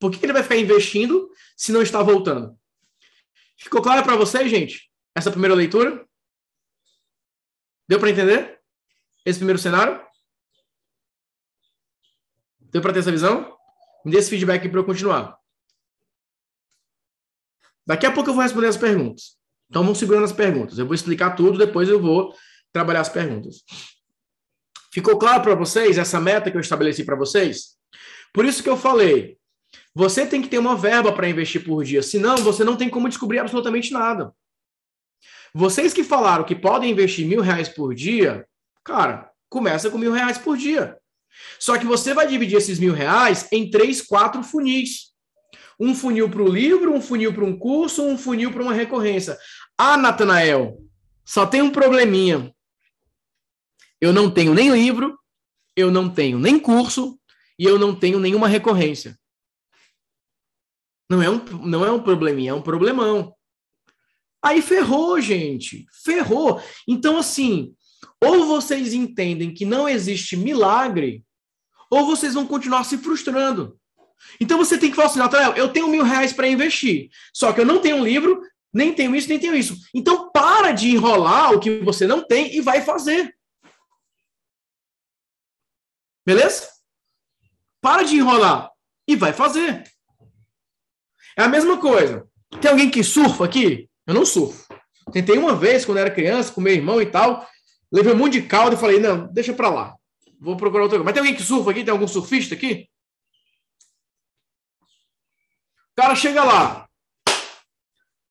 Por que ele vai ficar investindo se não está voltando? Ficou claro para vocês, gente? Essa primeira leitura? Deu para entender? Esse primeiro cenário? Deu para ter essa visão? Me dê esse feedback para eu continuar. Daqui a pouco eu vou responder as perguntas. Então vamos segurando as perguntas. Eu vou explicar tudo, depois eu vou trabalhar as perguntas. Ficou claro para vocês essa meta que eu estabeleci para vocês? Por isso que eu falei, você tem que ter uma verba para investir por dia, senão você não tem como descobrir absolutamente nada. Vocês que falaram que podem investir mil reais por dia, cara, começa com mil reais por dia. Só que você vai dividir esses mil reais em três, quatro funis. Um funil para o livro, um funil para um curso, um funil para uma recorrência. Ah, Natanael, só tem um probleminha. Eu não tenho nem livro, eu não tenho nem curso e eu não tenho nenhuma recorrência. Não é um, não é um probleminha, é um problemão. Aí ferrou, gente. Ferrou. Então, assim, ou vocês entendem que não existe milagre, ou vocês vão continuar se frustrando. Então você tem que falar assim, Nathanael, eu tenho mil reais para investir, só que eu não tenho um livro, nem tenho isso, nem tenho isso. Então para de enrolar o que você não tem e vai fazer. Beleza? Para de enrolar e vai fazer. É a mesma coisa. Tem alguém que surfa aqui? Eu não surfo. Tentei uma vez, quando era criança, com meu irmão e tal. Levei um monte de caldo e falei, não, deixa pra lá. Vou procurar outra coisa. Mas tem alguém que surfa aqui? Tem algum surfista aqui? O cara chega lá.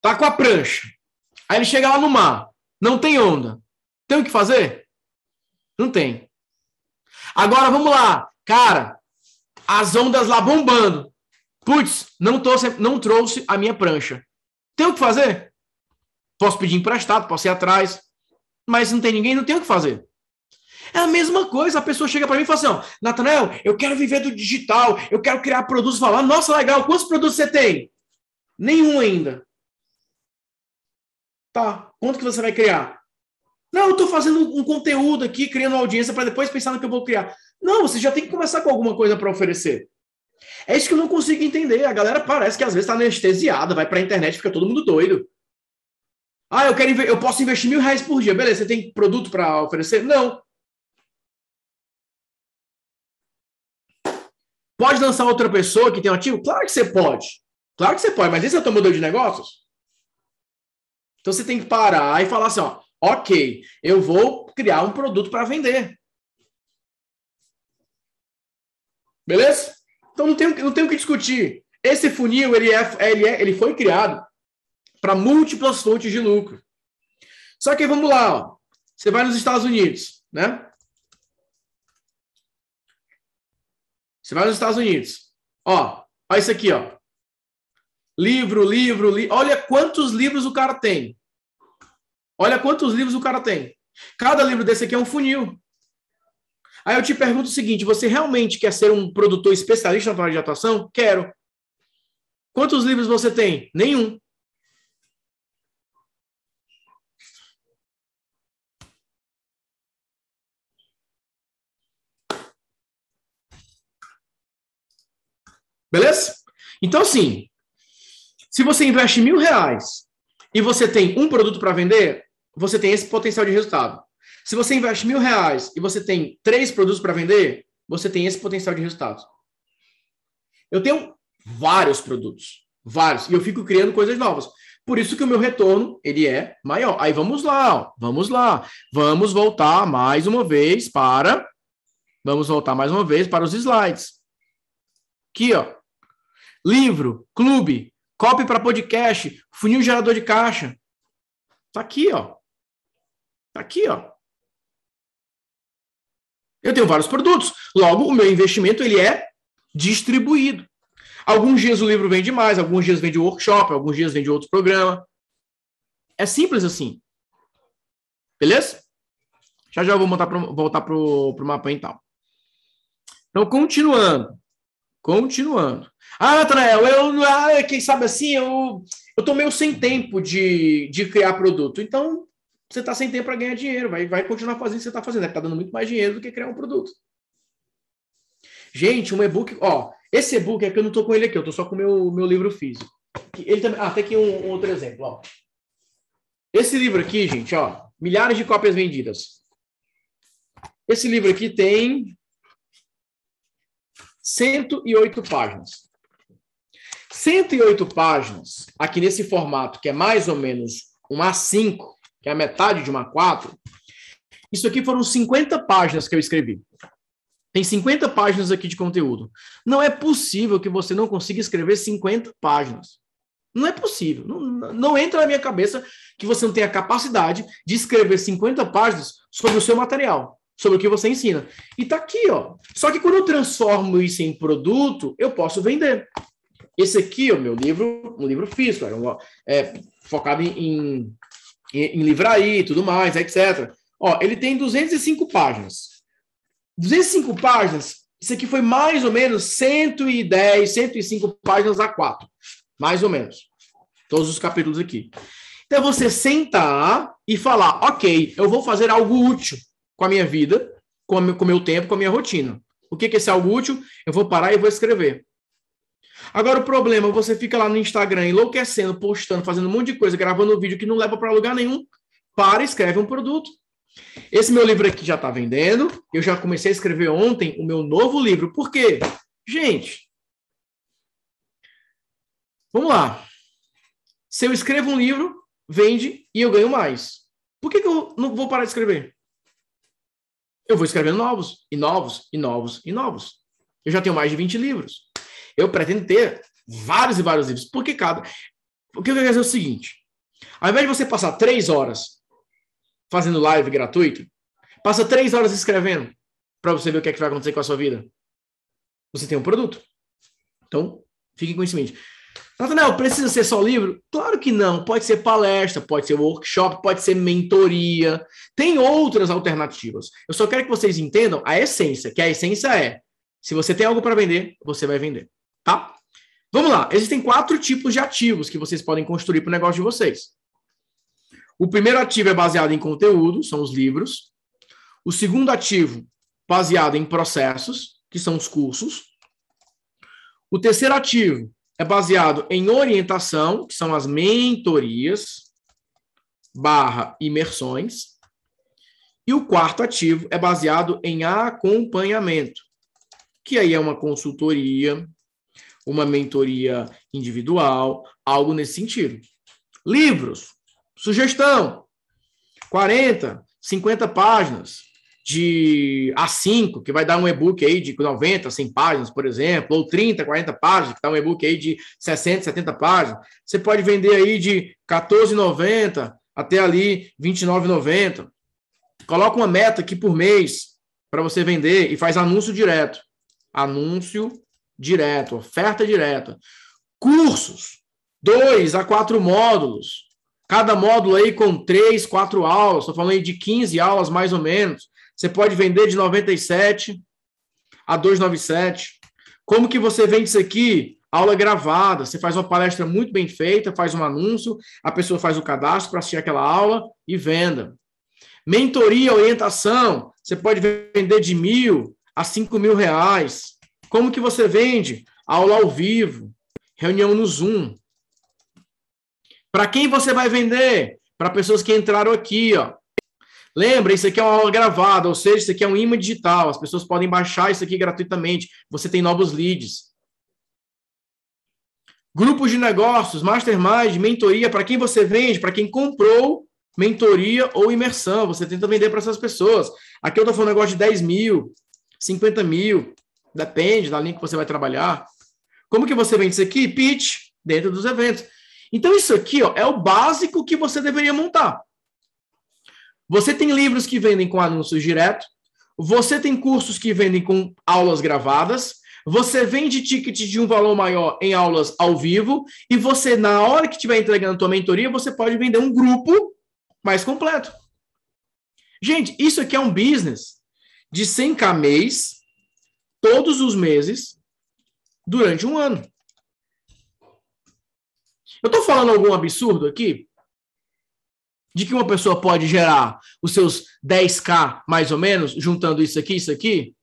Tá com a prancha. Aí ele chega lá no mar. Não tem onda. Tem o que fazer? Não tem. Agora vamos lá. Cara, as ondas lá bombando. Putz, não, trouxe, não trouxe a minha prancha. Tem o que fazer? Posso pedir emprestado, posso ir atrás, mas não tem ninguém, não tem o que fazer. É a mesma coisa, a pessoa chega para mim e fala assim, ó, Natanael, eu quero viver do digital, eu quero criar produtos falar, nossa, legal, quantos produtos você tem? Nenhum ainda. Tá, quanto que você vai criar? Não, eu estou fazendo um conteúdo aqui, criando audiência para depois pensar no que eu vou criar. Não, você já tem que começar com alguma coisa para oferecer. É isso que eu não consigo entender. A galera parece que às vezes está anestesiada, vai para a internet, fica todo mundo doido. Ah, eu quero eu posso investir mil reais por dia. Beleza, você tem produto para oferecer? Não. Pode lançar outra pessoa que tem um ativo? Claro que você pode. Claro que você pode, mas esse é o teu modelo de negócios? Então você tem que parar e falar assim, ó, ok, eu vou criar um produto para vender. Beleza? Então não tem, não tem o que discutir. Esse funil, ele, é, ele, é, ele foi criado para múltiplas fontes de lucro. Só que vamos lá, ó. você vai nos Estados Unidos, né? Você vai nos Estados Unidos. Ó, olha isso aqui, ó. Livro, livro, li... olha quantos livros o cara tem. Olha quantos livros o cara tem. Cada livro desse aqui é um funil. Aí eu te pergunto o seguinte: você realmente quer ser um produtor especialista na tua área de atuação? Quero. Quantos livros você tem? Nenhum. Beleza? Então, assim, se você investe mil reais e você tem um produto para vender, você tem esse potencial de resultado. Se você investe mil reais e você tem três produtos para vender, você tem esse potencial de resultado. Eu tenho vários produtos, vários, e eu fico criando coisas novas. Por isso que o meu retorno ele é maior. Aí vamos lá, vamos lá, vamos voltar mais uma vez para, vamos voltar mais uma vez para os slides. Aqui, ó, livro, clube, copy para podcast, funil gerador de caixa. Tá aqui, ó. Tá aqui, ó. Eu tenho vários produtos. Logo, o meu investimento ele é distribuído. Alguns dias o livro vende mais, alguns dias vende workshop, alguns dias vende outro programa. É simples assim. Beleza? Já já vou pro, voltar para o mapa então. Então, continuando. Continuando. Ah, Natanael, eu, ah, quem sabe assim, eu, eu tô meio sem tempo de, de criar produto. Então, você está sem tempo para ganhar dinheiro, vai, vai continuar fazendo o que você está fazendo, está dando muito mais dinheiro do que criar um produto. Gente, um e-book, ó, esse e-book é que eu não estou com ele aqui, eu estou só com o meu, meu livro físico. Ele também, ah, tem aqui um, um outro exemplo, ó. Esse livro aqui, gente, ó, milhares de cópias vendidas. Esse livro aqui tem 108 páginas. 108 páginas, aqui nesse formato, que é mais ou menos um A5, que é a metade de uma 4, isso aqui foram 50 páginas que eu escrevi. Tem 50 páginas aqui de conteúdo. Não é possível que você não consiga escrever 50 páginas. Não é possível. Não, não entra na minha cabeça que você não tem a capacidade de escrever 50 páginas sobre o seu material, sobre o que você ensina. E tá aqui, ó. Só que quando eu transformo isso em produto, eu posso vender. Esse aqui, o meu livro, um livro físico, é, focado em, em livraria e tudo mais, etc. Ó, ele tem 205 páginas. 205 páginas, isso aqui foi mais ou menos 110, 105 páginas a 4. Mais ou menos. Todos os capítulos aqui. Então, você sentar e falar, ok, eu vou fazer algo útil com a minha vida, com o meu tempo, com a minha rotina. O que é esse algo útil? Eu vou parar e vou escrever. Agora, o problema, você fica lá no Instagram enlouquecendo, postando, fazendo um monte de coisa, gravando vídeo que não leva para lugar nenhum. Para, escreve um produto. Esse meu livro aqui já está vendendo. Eu já comecei a escrever ontem o meu novo livro. Por quê? Gente, vamos lá. Se eu escrevo um livro, vende e eu ganho mais. Por que, que eu não vou parar de escrever? Eu vou escrevendo novos, e novos, e novos, e novos. Eu já tenho mais de 20 livros. Eu pretendo ter vários e vários livros. Porque cada. O que eu quero dizer é o seguinte: ao invés de você passar três horas fazendo live gratuito, passa três horas escrevendo para você ver o que, é que vai acontecer com a sua vida. Você tem um produto. Então, fique com isso em mente. Nathanael, precisa ser só livro? Claro que não. Pode ser palestra, pode ser workshop, pode ser mentoria. Tem outras alternativas. Eu só quero que vocês entendam a essência, que a essência é: se você tem algo para vender, você vai vender. Tá? Vamos lá. Existem quatro tipos de ativos que vocês podem construir para o negócio de vocês. O primeiro ativo é baseado em conteúdo, são os livros. O segundo ativo, baseado em processos, que são os cursos. O terceiro ativo é baseado em orientação, que são as mentorias, barra imersões. E o quarto ativo é baseado em acompanhamento, que aí é uma consultoria, uma mentoria individual, algo nesse sentido. Livros. Sugestão: 40, 50 páginas de A5, que vai dar um e-book aí de 90, 100 páginas, por exemplo, ou 30, 40 páginas, que dá um e-book aí de 60, 70 páginas. Você pode vender aí de 14,90 até ali 29,90. Coloca uma meta aqui por mês para você vender e faz anúncio direto. Anúncio direto, oferta direta. Cursos, dois a quatro módulos Cada módulo aí com três, quatro aulas, estou falando aí de 15 aulas mais ou menos. Você pode vender de 97 a 297. Como que você vende isso aqui? Aula gravada. Você faz uma palestra muito bem feita, faz um anúncio, a pessoa faz o cadastro para assistir aquela aula e venda. Mentoria, orientação. Você pode vender de mil a cinco mil reais. Como que você vende? aula ao vivo, reunião no Zoom. Para quem você vai vender? Para pessoas que entraram aqui, ó. Lembra, isso aqui é uma aula gravada, ou seja, isso aqui é um imã digital. As pessoas podem baixar isso aqui gratuitamente. Você tem novos leads. Grupos de negócios, mastermind, mentoria, para quem você vende, para quem comprou mentoria ou imersão. Você tenta vender para essas pessoas. Aqui eu estou falando um negócio de 10 mil, 50 mil, depende da linha que você vai trabalhar. Como que você vende isso aqui? Pitch, dentro dos eventos. Então, isso aqui ó, é o básico que você deveria montar. Você tem livros que vendem com anúncios direto, você tem cursos que vendem com aulas gravadas, você vende tickets de um valor maior em aulas ao vivo, e você, na hora que estiver entregando a tua mentoria, você pode vender um grupo mais completo. Gente, isso aqui é um business de 100k mês, todos os meses, durante um ano. Eu estou falando algum absurdo aqui? De que uma pessoa pode gerar os seus 10k, mais ou menos, juntando isso aqui, isso aqui?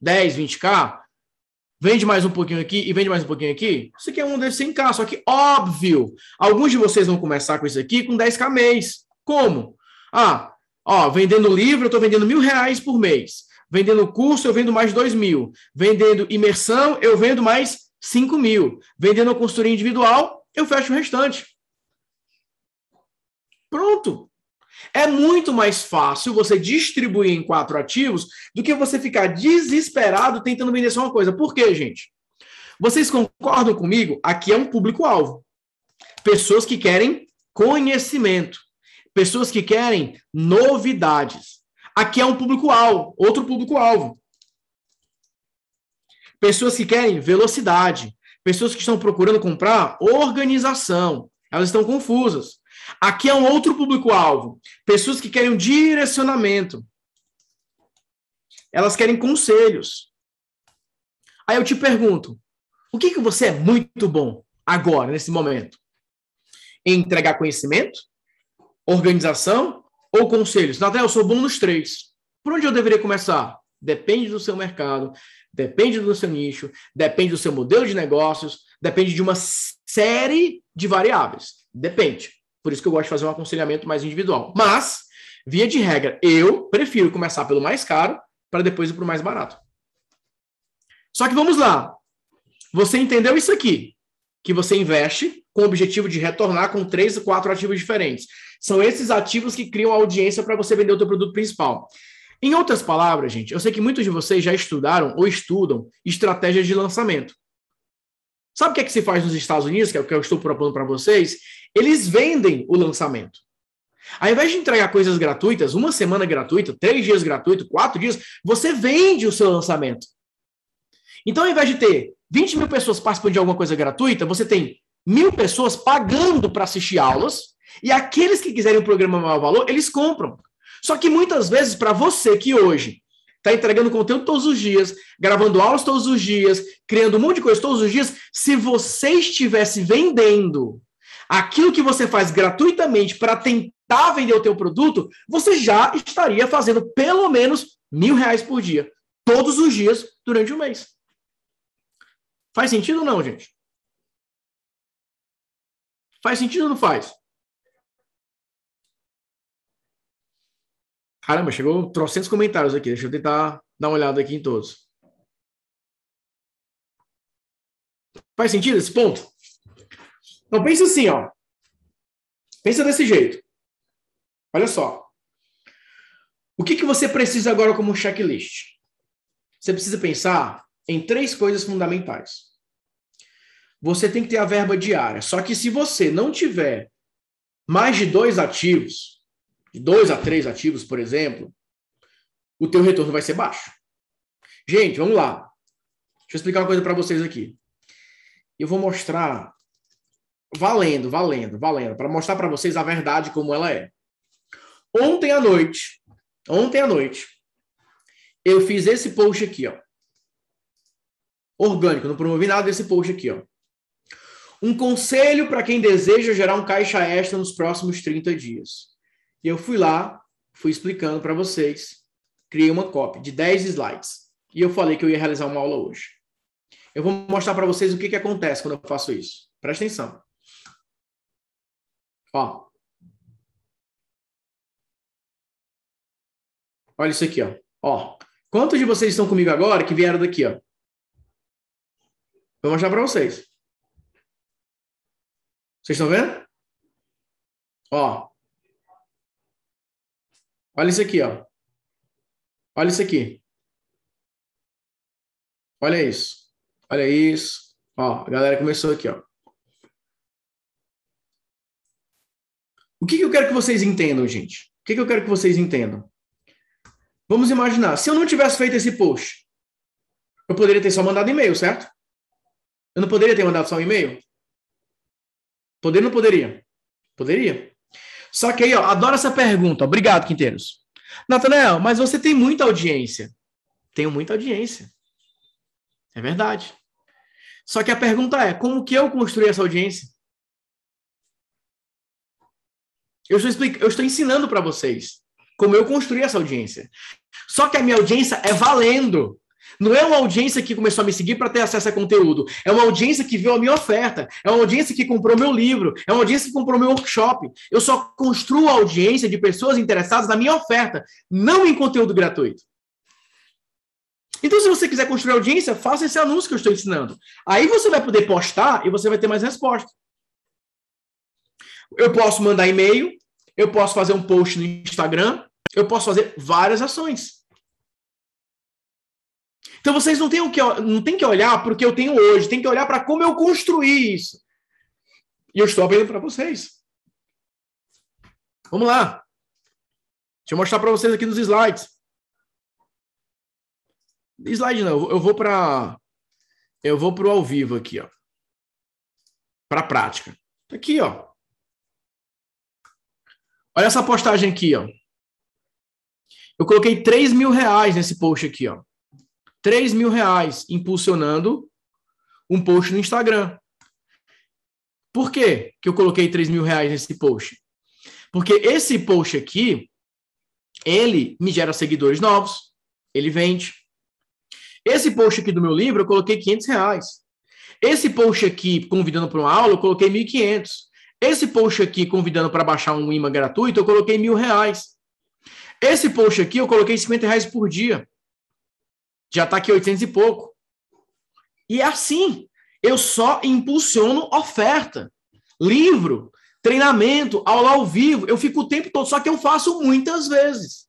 10, 20k? Vende mais um pouquinho aqui e vende mais um pouquinho aqui? Isso aqui é um desses 100k, só que óbvio, alguns de vocês vão começar com isso aqui com 10k mês. Como? Ah, ó, vendendo livro, eu estou vendendo mil reais por mês. Vendendo curso, eu vendo mais dois mil. Vendendo imersão, eu vendo mais 5 mil. Vendendo consultoria individual, eu fecho o restante. Pronto. É muito mais fácil você distribuir em quatro ativos do que você ficar desesperado tentando vender só uma coisa. Por quê, gente? Vocês concordam comigo? Aqui é um público-alvo. Pessoas que querem conhecimento. Pessoas que querem novidades. Aqui é um público-alvo, outro público-alvo. Pessoas que querem velocidade. Pessoas que estão procurando comprar organização. Elas estão confusas. Aqui é um outro público-alvo. Pessoas que querem um direcionamento. Elas querem conselhos. Aí eu te pergunto: o que, que você é muito bom agora, nesse momento? Em entregar conhecimento, organização ou conselhos? Natal, eu sou bom nos três. Por onde eu deveria começar? Depende do seu mercado, depende do seu nicho, depende do seu modelo de negócios, depende de uma série de variáveis. Depende. Por isso que eu gosto de fazer um aconselhamento mais individual. Mas, via de regra, eu prefiro começar pelo mais caro para depois ir para o mais barato. Só que vamos lá. Você entendeu isso aqui? Que você investe com o objetivo de retornar com três ou quatro ativos diferentes. São esses ativos que criam audiência para você vender o seu produto principal. Em outras palavras, gente, eu sei que muitos de vocês já estudaram ou estudam estratégias de lançamento. Sabe o que é que se faz nos Estados Unidos, que é o que eu estou propondo para vocês? Eles vendem o lançamento. Ao invés de entregar coisas gratuitas, uma semana gratuita, três dias gratuito, quatro dias, você vende o seu lançamento. Então, ao invés de ter 20 mil pessoas participando de alguma coisa gratuita, você tem mil pessoas pagando para assistir aulas, e aqueles que quiserem um programa maior valor, eles compram. Só que muitas vezes, para você que hoje está entregando conteúdo todos os dias, gravando aulas todos os dias, criando um monte de coisa todos os dias, se você estivesse vendendo aquilo que você faz gratuitamente para tentar vender o teu produto, você já estaria fazendo pelo menos mil reais por dia, todos os dias, durante um mês. Faz sentido ou não, gente? Faz sentido ou não faz? Caramba, chegou trocentos comentários aqui. Deixa eu tentar dar uma olhada aqui em todos. Faz sentido esse ponto? Então pensa assim, ó. Pensa desse jeito. Olha só. O que, que você precisa agora como checklist? Você precisa pensar em três coisas fundamentais. Você tem que ter a verba diária. Só que se você não tiver mais de dois ativos, de dois a três ativos, por exemplo, o teu retorno vai ser baixo. Gente, vamos lá. Deixa eu explicar uma coisa para vocês aqui. Eu vou mostrar valendo, valendo, valendo, para mostrar para vocês a verdade como ela é. Ontem à noite, ontem à noite, eu fiz esse post aqui, ó. Orgânico, não promovi nada desse post aqui, ó. Um conselho para quem deseja gerar um caixa extra nos próximos 30 dias. E eu fui lá, fui explicando para vocês, criei uma cópia de 10 slides. E eu falei que eu ia realizar uma aula hoje. eu vou mostrar para vocês o que, que acontece quando eu faço isso. Presta atenção. Ó. Olha isso aqui, ó. Ó. Quantos de vocês estão comigo agora que vieram daqui, ó? Vou mostrar para vocês. Vocês estão vendo? Ó. Olha isso aqui, ó. Olha isso aqui. Olha isso. Olha isso. Ó, a galera começou aqui, ó. O que, que eu quero que vocês entendam, gente? O que, que eu quero que vocês entendam? Vamos imaginar, se eu não tivesse feito esse post, eu poderia ter só mandado e-mail, certo? Eu não poderia ter mandado só um e-mail? Poderia ou não poderia? Poderia. Só que aí, ó, adoro essa pergunta. Obrigado, Quinteiros. Nathanael, mas você tem muita audiência. Tenho muita audiência. É verdade. Só que a pergunta é: como que eu construí essa audiência? Eu estou, explicando, eu estou ensinando para vocês como eu construí essa audiência. Só que a minha audiência é valendo. Não é uma audiência que começou a me seguir para ter acesso a conteúdo. É uma audiência que viu a minha oferta. É uma audiência que comprou meu livro. É uma audiência que comprou meu workshop. Eu só construo a audiência de pessoas interessadas na minha oferta, não em conteúdo gratuito. Então, se você quiser construir audiência, faça esse anúncio que eu estou ensinando. Aí você vai poder postar e você vai ter mais resposta. Eu posso mandar e-mail, eu posso fazer um post no Instagram, eu posso fazer várias ações. Então vocês não têm, que, não têm que olhar para o que eu tenho hoje, tem que olhar para como eu construí isso. E eu estou aprendendo para vocês. Vamos lá. Deixa eu mostrar para vocês aqui nos slides. Slide não, eu vou para eu vou para o ao vivo aqui, ó. Para a prática. Tá aqui, ó. Olha essa postagem aqui, ó. Eu coloquei 3 mil reais nesse post aqui, ó. 3 mil reais impulsionando um post no Instagram. Por que eu coloquei 3 mil reais nesse post? Porque esse post aqui, ele me gera seguidores novos, ele vende. Esse post aqui do meu livro, eu coloquei 500 reais. Esse post aqui, convidando para uma aula, eu coloquei 1.500. Esse post aqui, convidando para baixar um imã gratuito, eu coloquei mil reais. Esse post aqui, eu coloquei 50 reais por dia já está aqui 800 e pouco. E é assim, eu só impulsiono oferta, livro, treinamento, aula ao vivo. Eu fico o tempo todo, só que eu faço muitas vezes.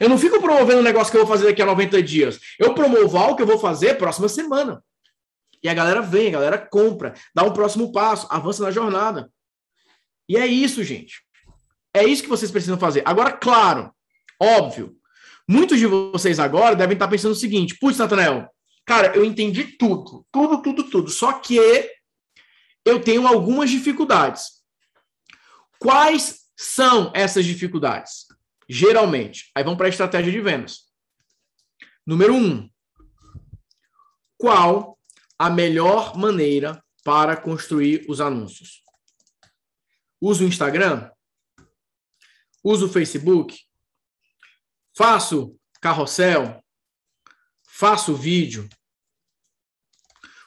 Eu não fico promovendo um negócio que eu vou fazer daqui a 90 dias. Eu promovo algo que eu vou fazer próxima semana. E a galera vem, a galera compra, dá um próximo passo, avança na jornada. E é isso, gente. É isso que vocês precisam fazer. Agora, claro, óbvio, Muitos de vocês agora devem estar pensando o seguinte: putz, Nathanael, cara, eu entendi tudo, tudo, tudo, tudo. Só que eu tenho algumas dificuldades. Quais são essas dificuldades? Geralmente. Aí vamos para a estratégia de vendas. Número um: qual a melhor maneira para construir os anúncios? Uso o Instagram? Uso o Facebook? Faço carrossel, faço vídeo.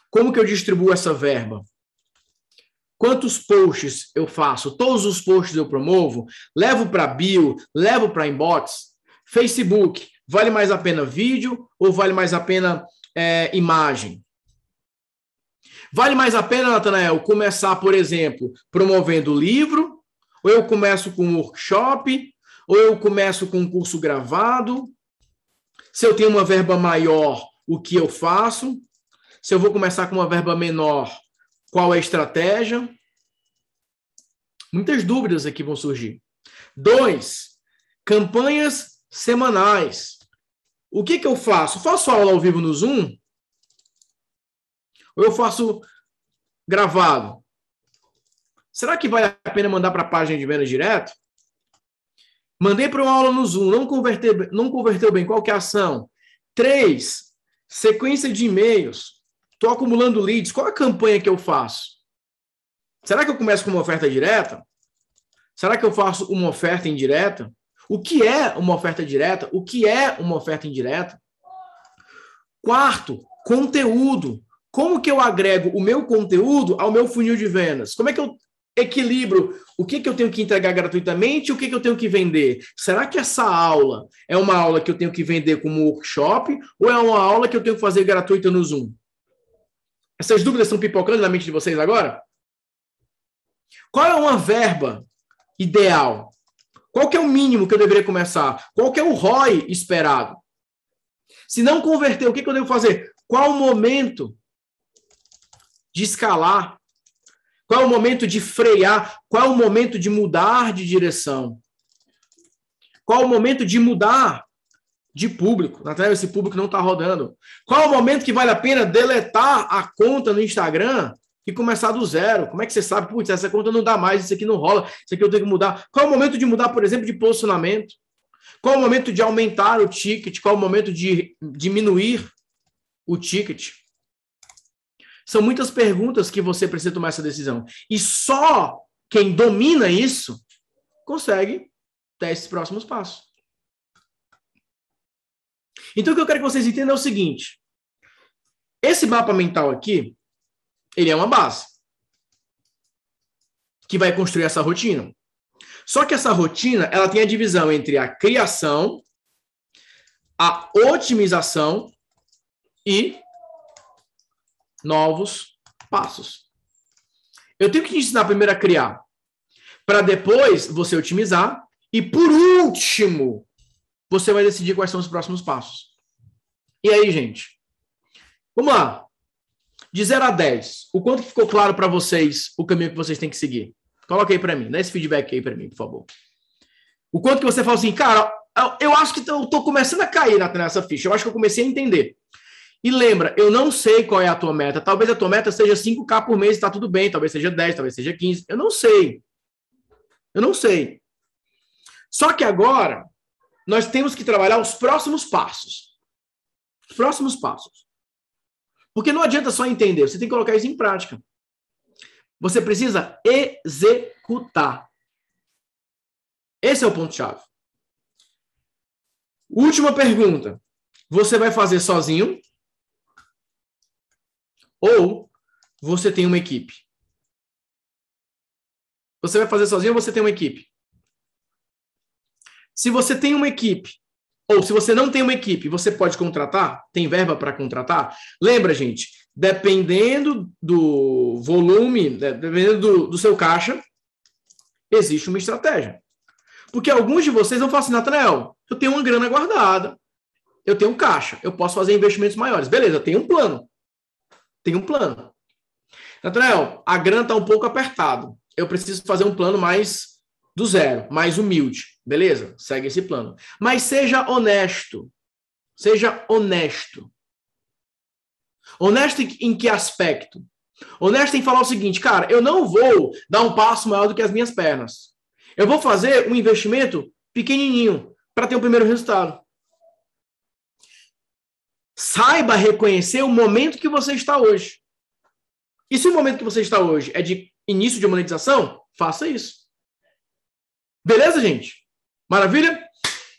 Como que eu distribuo essa verba? Quantos posts eu faço? Todos os posts eu promovo? Levo para bio? Levo para inbox? Facebook, vale mais a pena vídeo ou vale mais a pena é, imagem? Vale mais a pena, Natanael, começar, por exemplo, promovendo livro? Ou eu começo com um workshop? Ou eu começo com um curso gravado? Se eu tenho uma verba maior, o que eu faço? Se eu vou começar com uma verba menor, qual é a estratégia? Muitas dúvidas aqui vão surgir. Dois, campanhas semanais. O que, que eu faço? Faço aula ao vivo no Zoom? Ou eu faço gravado? Será que vale a pena mandar para a página de venda direto? Mandei para uma aula no Zoom, não converteu, não converteu bem. Qual que é a ação? Três, sequência de e-mails. Estou acumulando leads. Qual a campanha que eu faço? Será que eu começo com uma oferta direta? Será que eu faço uma oferta indireta? O que é uma oferta direta? O que é uma oferta indireta? Quarto, conteúdo. como que eu agrego o meu conteúdo ao meu funil de vendas? Como é que eu equilibro o que, que eu tenho que entregar gratuitamente e o que, que eu tenho que vender? Será que essa aula é uma aula que eu tenho que vender como workshop ou é uma aula que eu tenho que fazer gratuita no Zoom? Essas dúvidas estão pipocando na mente de vocês agora? Qual é uma verba ideal? Qual é o mínimo que eu deveria começar? Qual é o ROI esperado? Se não converter, o que, que eu devo fazer? Qual o momento de escalar? Qual é o momento de frear? Qual é o momento de mudar de direção? Qual é o momento de mudar de público? Até esse público não está rodando. Qual é o momento que vale a pena deletar a conta no Instagram e começar do zero? Como é que você sabe? Putz, essa conta não dá mais, isso aqui não rola, isso aqui eu tenho que mudar. Qual é o momento de mudar, por exemplo, de posicionamento? Qual é o momento de aumentar o ticket? Qual é o momento de diminuir o ticket? São muitas perguntas que você precisa tomar essa decisão. E só quem domina isso consegue dar esses próximos passos. Então, o que eu quero que vocês entendam é o seguinte: esse mapa mental aqui, ele é uma base que vai construir essa rotina. Só que essa rotina, ela tem a divisão entre a criação, a otimização e novos passos. Eu tenho que te ensinar primeiro a criar, para depois você otimizar e por último você vai decidir quais são os próximos passos. E aí, gente? Vamos lá. De 0 a 10, o quanto ficou claro para vocês o caminho que vocês têm que seguir? Coloca aí para mim, dá esse feedback aí para mim, por favor. O quanto que você fala assim, cara, eu acho que eu tô começando a cair nessa ficha, eu acho que eu comecei a entender. E lembra, eu não sei qual é a tua meta. Talvez a tua meta seja 5K por mês, está tudo bem. Talvez seja 10, talvez seja 15. Eu não sei. Eu não sei. Só que agora, nós temos que trabalhar os próximos passos. Os próximos passos. Porque não adianta só entender, você tem que colocar isso em prática. Você precisa executar. Esse é o ponto-chave. Última pergunta. Você vai fazer sozinho ou você tem uma equipe. Você vai fazer sozinho ou você tem uma equipe? Se você tem uma equipe, ou se você não tem uma equipe, você pode contratar? Tem verba para contratar? Lembra, gente, dependendo do volume, né, dependendo do, do seu caixa, existe uma estratégia. Porque alguns de vocês vão falar assim, Nathanael, eu tenho uma grana guardada, eu tenho caixa, eu posso fazer investimentos maiores. Beleza, eu tenho um plano tem um plano. Natanael, a grana está um pouco apertado. Eu preciso fazer um plano mais do zero, mais humilde. Beleza? Segue esse plano. Mas seja honesto. Seja honesto. Honesto em que aspecto? Honesto em falar o seguinte, cara, eu não vou dar um passo maior do que as minhas pernas. Eu vou fazer um investimento pequenininho para ter o primeiro resultado. Saiba reconhecer o momento que você está hoje. E se o momento que você está hoje é de início de monetização, faça isso. Beleza, gente? Maravilha?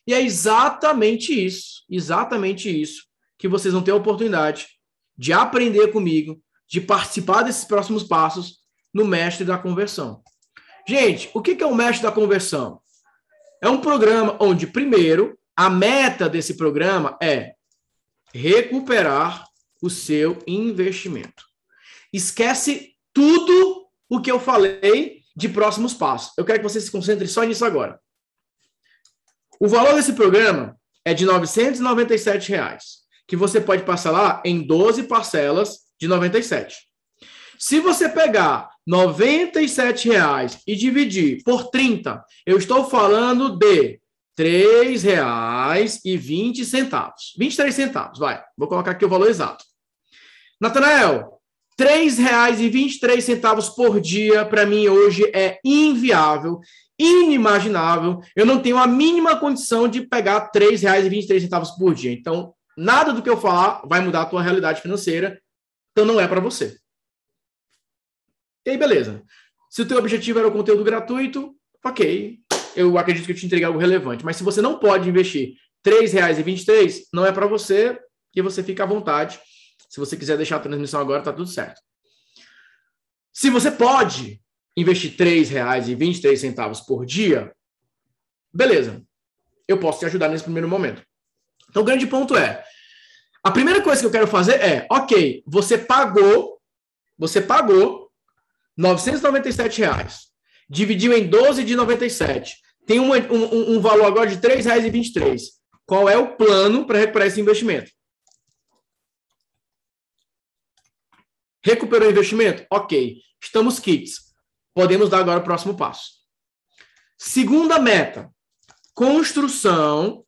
E é exatamente isso, exatamente isso que vocês vão ter a oportunidade de aprender comigo, de participar desses próximos passos no Mestre da Conversão. Gente, o que é o Mestre da Conversão? É um programa onde, primeiro, a meta desse programa é recuperar o seu investimento. Esquece tudo o que eu falei de próximos passos. Eu quero que você se concentre só nisso agora. O valor desse programa é de 997 reais, que você pode parcelar em 12 parcelas de 97. Se você pegar 97 reais e dividir por 30, eu estou falando de vinte centavos. 23 centavos, vai. Vou colocar aqui o valor exato. Natanael, três centavos por dia para mim hoje é inviável, inimaginável. Eu não tenho a mínima condição de pegar três centavos por dia. Então, nada do que eu falar vai mudar a tua realidade financeira. Então, não é para você. E aí, beleza. Se o teu objetivo era o conteúdo gratuito, ok eu acredito que eu te entreguei algo relevante. Mas se você não pode investir R$ 3,23, não é para você e você fica à vontade. Se você quiser deixar a transmissão agora, tá tudo certo. Se você pode investir R$ 3,23 por dia, beleza. Eu posso te ajudar nesse primeiro momento. Então, o grande ponto é: a primeira coisa que eu quero fazer é, ok, você pagou, você pagou 997 reais, dividiu em 12 de 97, tem um, um, valor agora de R$ 3,23. Qual é o plano para recuperar esse investimento? Recuperou o investimento? Ok. Estamos kits. Podemos dar agora o próximo passo. Segunda meta: construção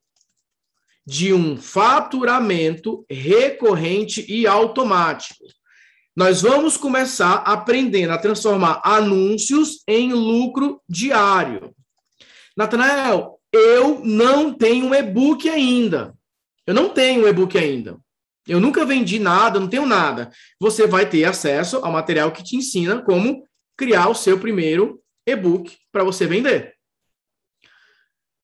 de um faturamento recorrente e automático. Nós vamos começar aprendendo a transformar anúncios em lucro diário. Natanael, eu não tenho um e-book ainda. Eu não tenho um e-book ainda. Eu nunca vendi nada, não tenho nada. Você vai ter acesso ao material que te ensina como criar o seu primeiro e-book para você vender.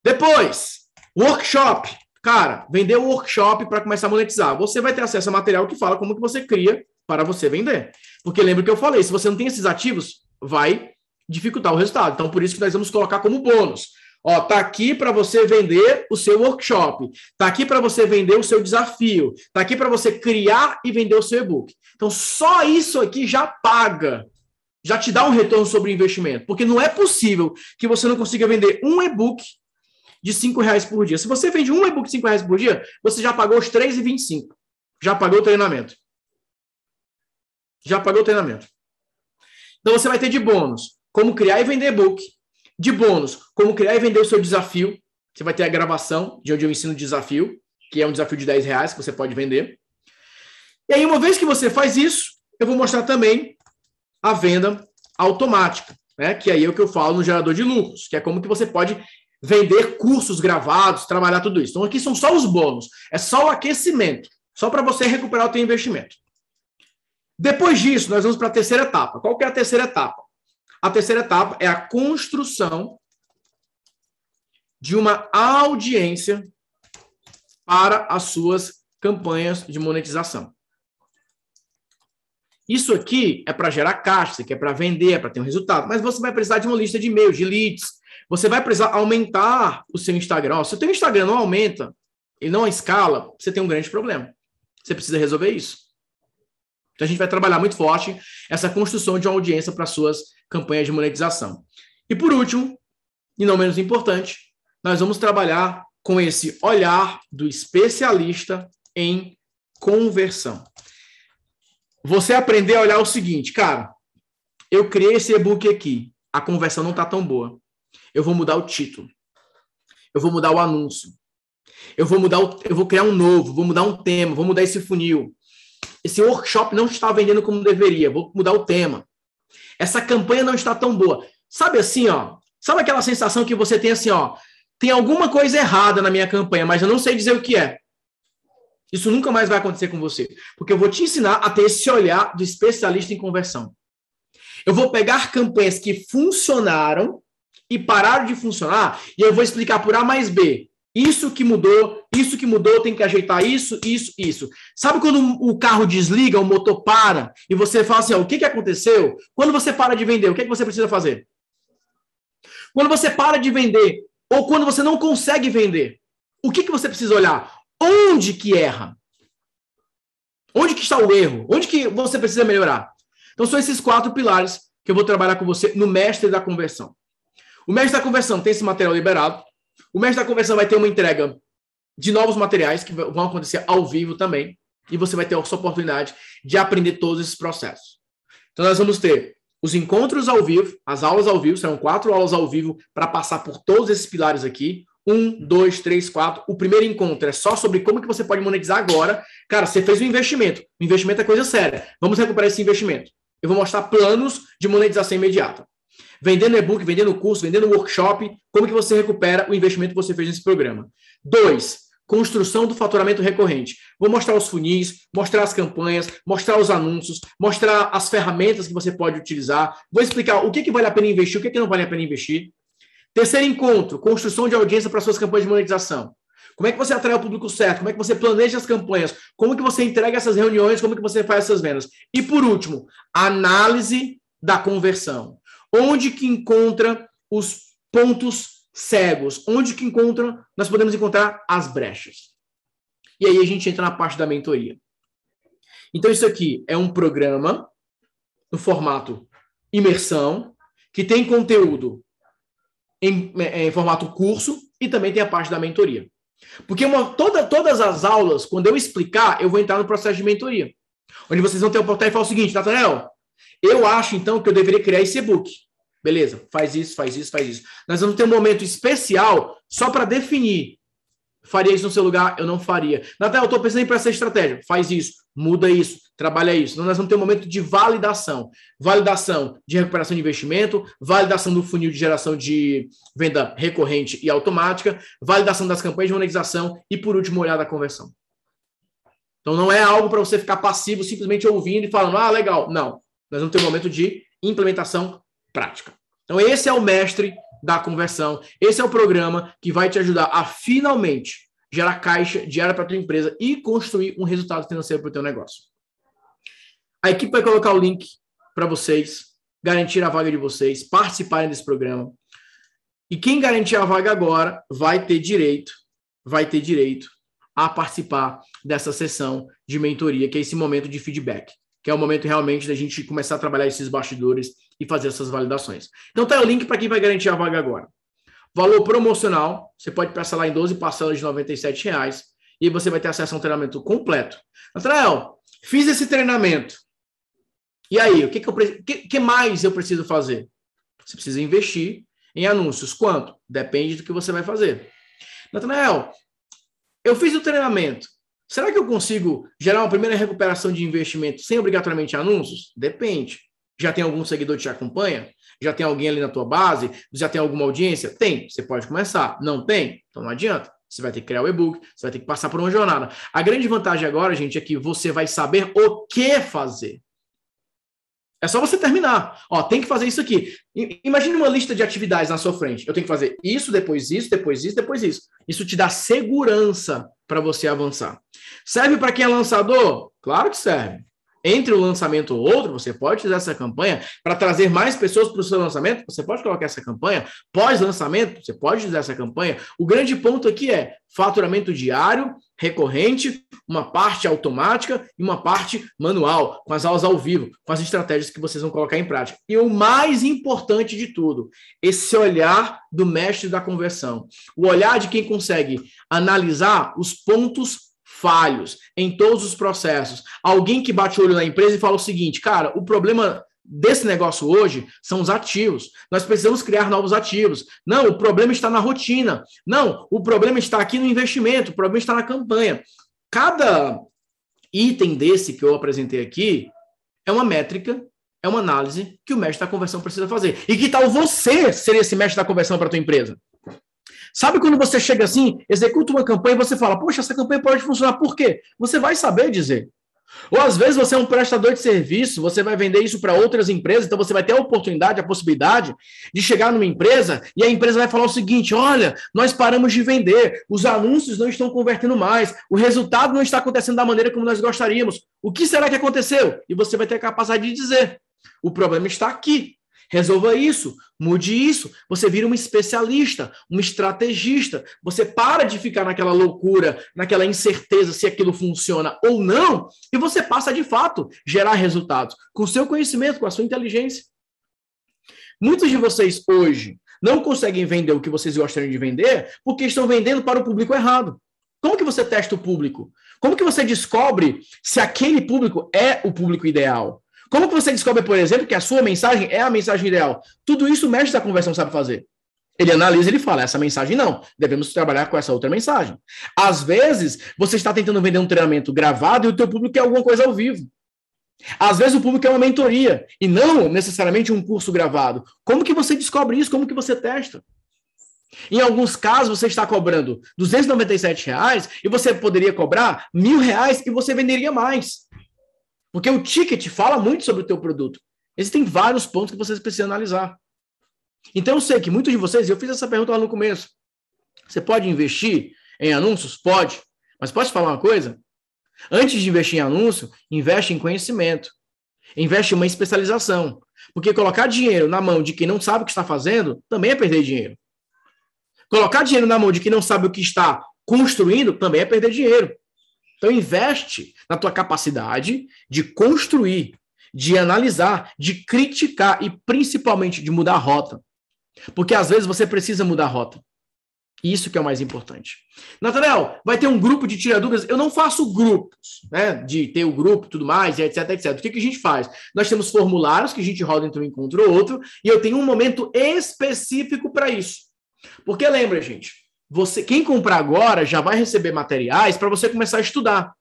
Depois, workshop. Cara, vender o workshop para começar a monetizar. Você vai ter acesso a material que fala como que você cria para você vender. Porque lembra que eu falei, se você não tem esses ativos, vai dificultar o resultado. Então, por isso que nós vamos colocar como bônus. Ó, tá aqui para você vender o seu workshop, tá aqui para você vender o seu desafio, tá aqui para você criar e vender o seu e-book. Então, só isso aqui já paga, já te dá um retorno sobre o investimento, porque não é possível que você não consiga vender um e-book de cinco reais por dia. Se você vende um e-book de cinco reais por dia, você já pagou os 3,25. Já pagou o treinamento. Já pagou o treinamento. Então você vai ter de bônus como criar e vender e-book. De bônus, como criar e vender o seu desafio. Você vai ter a gravação de onde eu ensino o desafio, que é um desafio de 10 reais que você pode vender. E aí, uma vez que você faz isso, eu vou mostrar também a venda automática, né? Que aí é o que eu falo no gerador de lucros, que é como que você pode vender cursos gravados, trabalhar tudo isso. Então aqui são só os bônus, é só o aquecimento, só para você recuperar o seu investimento. Depois disso, nós vamos para a terceira etapa. Qual que é a terceira etapa? A terceira etapa é a construção de uma audiência para as suas campanhas de monetização. Isso aqui é para gerar caixa, aqui é para vender, é para ter um resultado, mas você vai precisar de uma lista de e-mails, de leads, você vai precisar aumentar o seu Instagram. se o seu Instagram não aumenta e não escala, você tem um grande problema. Você precisa resolver isso. Então a gente vai trabalhar muito forte essa construção de uma audiência para suas campanhas de monetização. E por último, e não menos importante, nós vamos trabalhar com esse olhar do especialista em conversão. Você aprender a olhar o seguinte, cara, eu criei esse e-book aqui, a conversão não está tão boa. Eu vou mudar o título. Eu vou mudar o anúncio. Eu vou mudar o, eu vou criar um novo, vou mudar um tema, vou mudar esse funil. Esse workshop não está vendendo como deveria, vou mudar o tema. Essa campanha não está tão boa. Sabe assim, ó? Sabe aquela sensação que você tem assim, ó? Tem alguma coisa errada na minha campanha, mas eu não sei dizer o que é. Isso nunca mais vai acontecer com você, porque eu vou te ensinar a ter esse olhar do especialista em conversão. Eu vou pegar campanhas que funcionaram e pararam de funcionar, e eu vou explicar por A mais B. Isso que mudou, isso que mudou, tem que ajeitar isso, isso, isso. Sabe quando o carro desliga, o motor para, e você fala assim: ó, o que, que aconteceu? Quando você para de vender, o que, que você precisa fazer? Quando você para de vender, ou quando você não consegue vender, o que, que você precisa olhar? Onde que erra? Onde que está o erro? Onde que você precisa melhorar? Então são esses quatro pilares que eu vou trabalhar com você no mestre da conversão. O mestre da conversão tem esse material liberado. O mestre da conversão vai ter uma entrega de novos materiais que vão acontecer ao vivo também. E você vai ter essa oportunidade de aprender todos esses processos. Então, nós vamos ter os encontros ao vivo, as aulas ao vivo, serão quatro aulas ao vivo para passar por todos esses pilares aqui. Um, dois, três, quatro. O primeiro encontro é só sobre como que você pode monetizar agora. Cara, você fez um investimento. O investimento é coisa séria. Vamos recuperar esse investimento. Eu vou mostrar planos de monetização imediata vendendo e-book, vendendo curso, vendendo workshop, como que você recupera o investimento que você fez nesse programa. Dois, construção do faturamento recorrente. Vou mostrar os funis, mostrar as campanhas, mostrar os anúncios, mostrar as ferramentas que você pode utilizar. Vou explicar o que, que vale a pena investir, o que, que não vale a pena investir. Terceiro encontro, construção de audiência para suas campanhas de monetização. Como é que você atrai o público certo? Como é que você planeja as campanhas? Como que você entrega essas reuniões? Como que você faz essas vendas? E por último, análise da conversão. Onde que encontra os pontos cegos? Onde que encontra, nós podemos encontrar as brechas? E aí a gente entra na parte da mentoria. Então isso aqui é um programa no formato imersão, que tem conteúdo em, em formato curso e também tem a parte da mentoria. Porque uma, toda, todas as aulas, quando eu explicar, eu vou entrar no processo de mentoria. Onde vocês vão ter a oportunidade de falar o seguinte, Nathanael, eu acho então que eu deveria criar esse e-book. Beleza, faz isso, faz isso, faz isso. Nós vamos ter um momento especial só para definir. Faria isso no seu lugar? Eu não faria. Nathanael, eu estou pensando em essa estratégia. Faz isso, muda isso, trabalha isso. Então, nós vamos ter um momento de validação. Validação de recuperação de investimento, validação do funil de geração de venda recorrente e automática, validação das campanhas de monetização e, por último, olhar da conversão. Então, não é algo para você ficar passivo, simplesmente ouvindo e falando, ah, legal. Não. Nós vamos ter um momento de implementação prática. Então, esse é o mestre da conversão. Esse é o programa que vai te ajudar a finalmente gerar caixa diária para tua empresa e construir um resultado financeiro para o teu negócio. A equipe vai colocar o link para vocês, garantir a vaga de vocês, participarem desse programa. E quem garantir a vaga agora vai ter direito, vai ter direito a participar dessa sessão de mentoria, que é esse momento de feedback, que é o momento realmente da gente começar a trabalhar esses bastidores e fazer essas validações. Então tá o link para quem vai garantir a vaga agora. Valor promocional, você pode lá em 12 parcelas de R$ reais e você vai ter acesso a um treinamento completo. Nathanael, fiz esse treinamento. E aí, o que, que, eu, que, que mais eu preciso fazer? Você precisa investir em anúncios. Quanto? Depende do que você vai fazer. Natanael, eu fiz o treinamento. Será que eu consigo gerar uma primeira recuperação de investimento sem obrigatoriamente anúncios? Depende. Já tem algum seguidor que te acompanha? Já tem alguém ali na tua base? Já tem alguma audiência? Tem. Você pode começar. Não tem? Então não adianta. Você vai ter que criar o e-book, você vai ter que passar por uma jornada. A grande vantagem agora, gente, é que você vai saber o que fazer. É só você terminar. Ó, tem que fazer isso aqui. Imagine uma lista de atividades na sua frente. Eu tenho que fazer isso, depois isso, depois isso, depois isso. Isso te dá segurança para você avançar. Serve para quem é lançador? Claro que serve entre o lançamento ou outro, você pode fazer essa campanha para trazer mais pessoas para o seu lançamento, você pode colocar essa campanha. Pós-lançamento, você pode usar essa campanha. O grande ponto aqui é faturamento diário, recorrente, uma parte automática e uma parte manual, com as aulas ao vivo, com as estratégias que vocês vão colocar em prática. E o mais importante de tudo, esse olhar do mestre da conversão, o olhar de quem consegue analisar os pontos falhos em todos os processos. Alguém que bate o olho na empresa e fala o seguinte, cara, o problema desse negócio hoje são os ativos. Nós precisamos criar novos ativos. Não, o problema está na rotina. Não, o problema está aqui no investimento, o problema está na campanha. Cada item desse que eu apresentei aqui é uma métrica, é uma análise que o mestre da conversão precisa fazer. E que tal você ser esse mestre da conversão para a tua empresa? Sabe quando você chega assim, executa uma campanha e você fala, poxa, essa campanha pode funcionar, por quê? Você vai saber dizer. Ou às vezes você é um prestador de serviço, você vai vender isso para outras empresas, então você vai ter a oportunidade, a possibilidade de chegar numa empresa e a empresa vai falar o seguinte: olha, nós paramos de vender, os anúncios não estão convertendo mais, o resultado não está acontecendo da maneira como nós gostaríamos. O que será que aconteceu? E você vai ter a capacidade de dizer: o problema está aqui. Resolva isso, mude isso. Você vira um especialista, um estrategista. Você para de ficar naquela loucura, naquela incerteza se aquilo funciona ou não, e você passa de fato gerar resultados com o seu conhecimento, com a sua inteligência. Muitos de vocês hoje não conseguem vender o que vocês gostariam de vender porque estão vendendo para o público errado. Como que você testa o público? Como que você descobre se aquele público é o público ideal? Como que você descobre, por exemplo, que a sua mensagem é a mensagem ideal? Tudo isso o mestre da conversão sabe fazer. Ele analisa, ele fala, essa mensagem não, devemos trabalhar com essa outra mensagem. Às vezes, você está tentando vender um treinamento gravado e o teu público quer alguma coisa ao vivo. Às vezes o público quer uma mentoria e não necessariamente um curso gravado. Como que você descobre isso? Como que você testa? Em alguns casos, você está cobrando 297 reais e você poderia cobrar mil reais e você venderia mais. Porque o ticket fala muito sobre o teu produto. Existem vários pontos que vocês precisam analisar. Então eu sei que muitos de vocês, eu fiz essa pergunta lá no começo. Você pode investir em anúncios? Pode. Mas pode falar uma coisa? Antes de investir em anúncio, investe em conhecimento. Investe em uma especialização. Porque colocar dinheiro na mão de quem não sabe o que está fazendo também é perder dinheiro. Colocar dinheiro na mão de quem não sabe o que está construindo também é perder dinheiro. Então investe na tua capacidade de construir, de analisar, de criticar e principalmente de mudar a rota. Porque às vezes você precisa mudar a rota. Isso que é o mais importante. Nathanael, vai ter um grupo de tiraduras. Eu não faço grupos, né? De ter o grupo e tudo mais, etc, etc. O que, que a gente faz? Nós temos formulários que a gente roda entre um encontro ou outro, e eu tenho um momento específico para isso. Porque lembra, gente, você, quem comprar agora já vai receber materiais para você começar a estudar.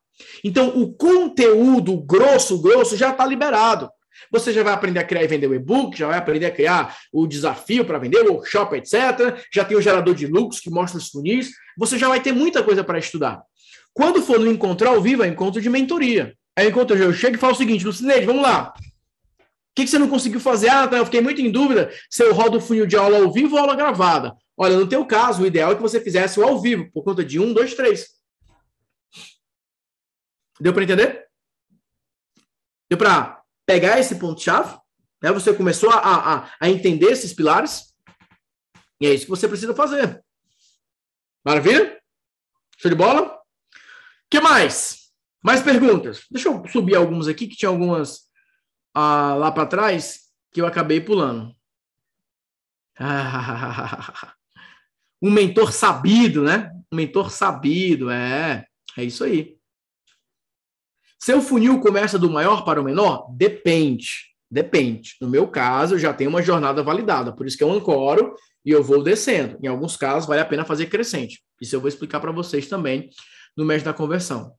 Então, o conteúdo grosso, grosso, já está liberado. Você já vai aprender a criar e vender o e-book, já vai aprender a criar o desafio para vender, o workshop, etc. Já tem o gerador de lucros que mostra os funis. Você já vai ter muita coisa para estudar. Quando for no encontro ao vivo, é encontro de mentoria. Aí encontro eu chego e falo o seguinte, Lucineide, vamos lá. O que, que você não conseguiu fazer? Ah, tá, eu fiquei muito em dúvida se eu rodo o funil de aula ao vivo ou aula gravada. Olha, no teu caso, o ideal é que você fizesse o ao vivo, por conta de um, dois, três. Deu para entender? Deu para pegar esse ponto-chave? Né? Você começou a, a, a entender esses pilares? E é isso que você precisa fazer. Maravilha? Show de bola? que mais? Mais perguntas? Deixa eu subir algumas aqui, que tinha algumas ah, lá para trás que eu acabei pulando. <laughs> um mentor sabido, né? Um mentor sabido, é. É isso aí. Seu funil começa do maior para o menor? Depende. Depende. No meu caso, eu já tenho uma jornada validada, por isso que eu ancoro e eu vou descendo. Em alguns casos, vale a pena fazer crescente. Isso eu vou explicar para vocês também no mês da conversão.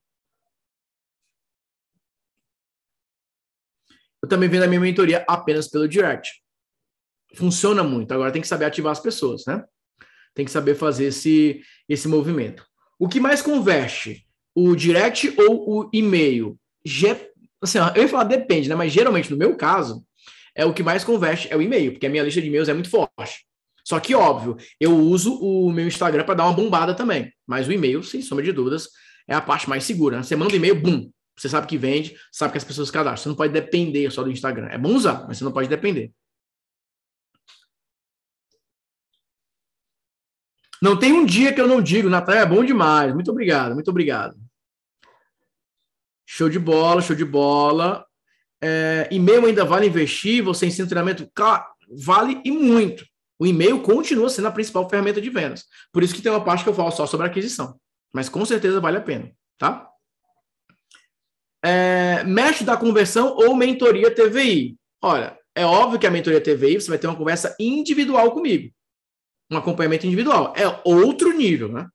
Eu também vendo a minha mentoria apenas pelo direct. Funciona muito. Agora tem que saber ativar as pessoas, né? Tem que saber fazer esse, esse movimento. O que mais converte? o direct ou o e-mail? Assim, eu ia falar depende, né? Mas geralmente, no meu caso, é o que mais converte é o e-mail, porque a minha lista de e-mails é muito forte. Só que, óbvio, eu uso o meu Instagram para dar uma bombada também. Mas o e-mail, sem sombra de dúvidas, é a parte mais segura. Você manda o e-mail, bum, você sabe que vende, sabe que as pessoas cadastram. Você não pode depender só do Instagram. É bom usar, mas você não pode depender. Não tem um dia que eu não digo, Natal é bom demais. Muito obrigado, muito obrigado. Show de bola, show de bola. É, e-mail ainda vale investir? Você ensina treinamento? Claro, vale e muito. O e-mail continua sendo a principal ferramenta de vendas. Por isso que tem uma parte que eu falo só sobre aquisição. Mas com certeza vale a pena, tá? É, mestre da conversão ou mentoria TVI? Olha, é óbvio que a mentoria TVI você vai ter uma conversa individual comigo um acompanhamento individual. É outro nível, né?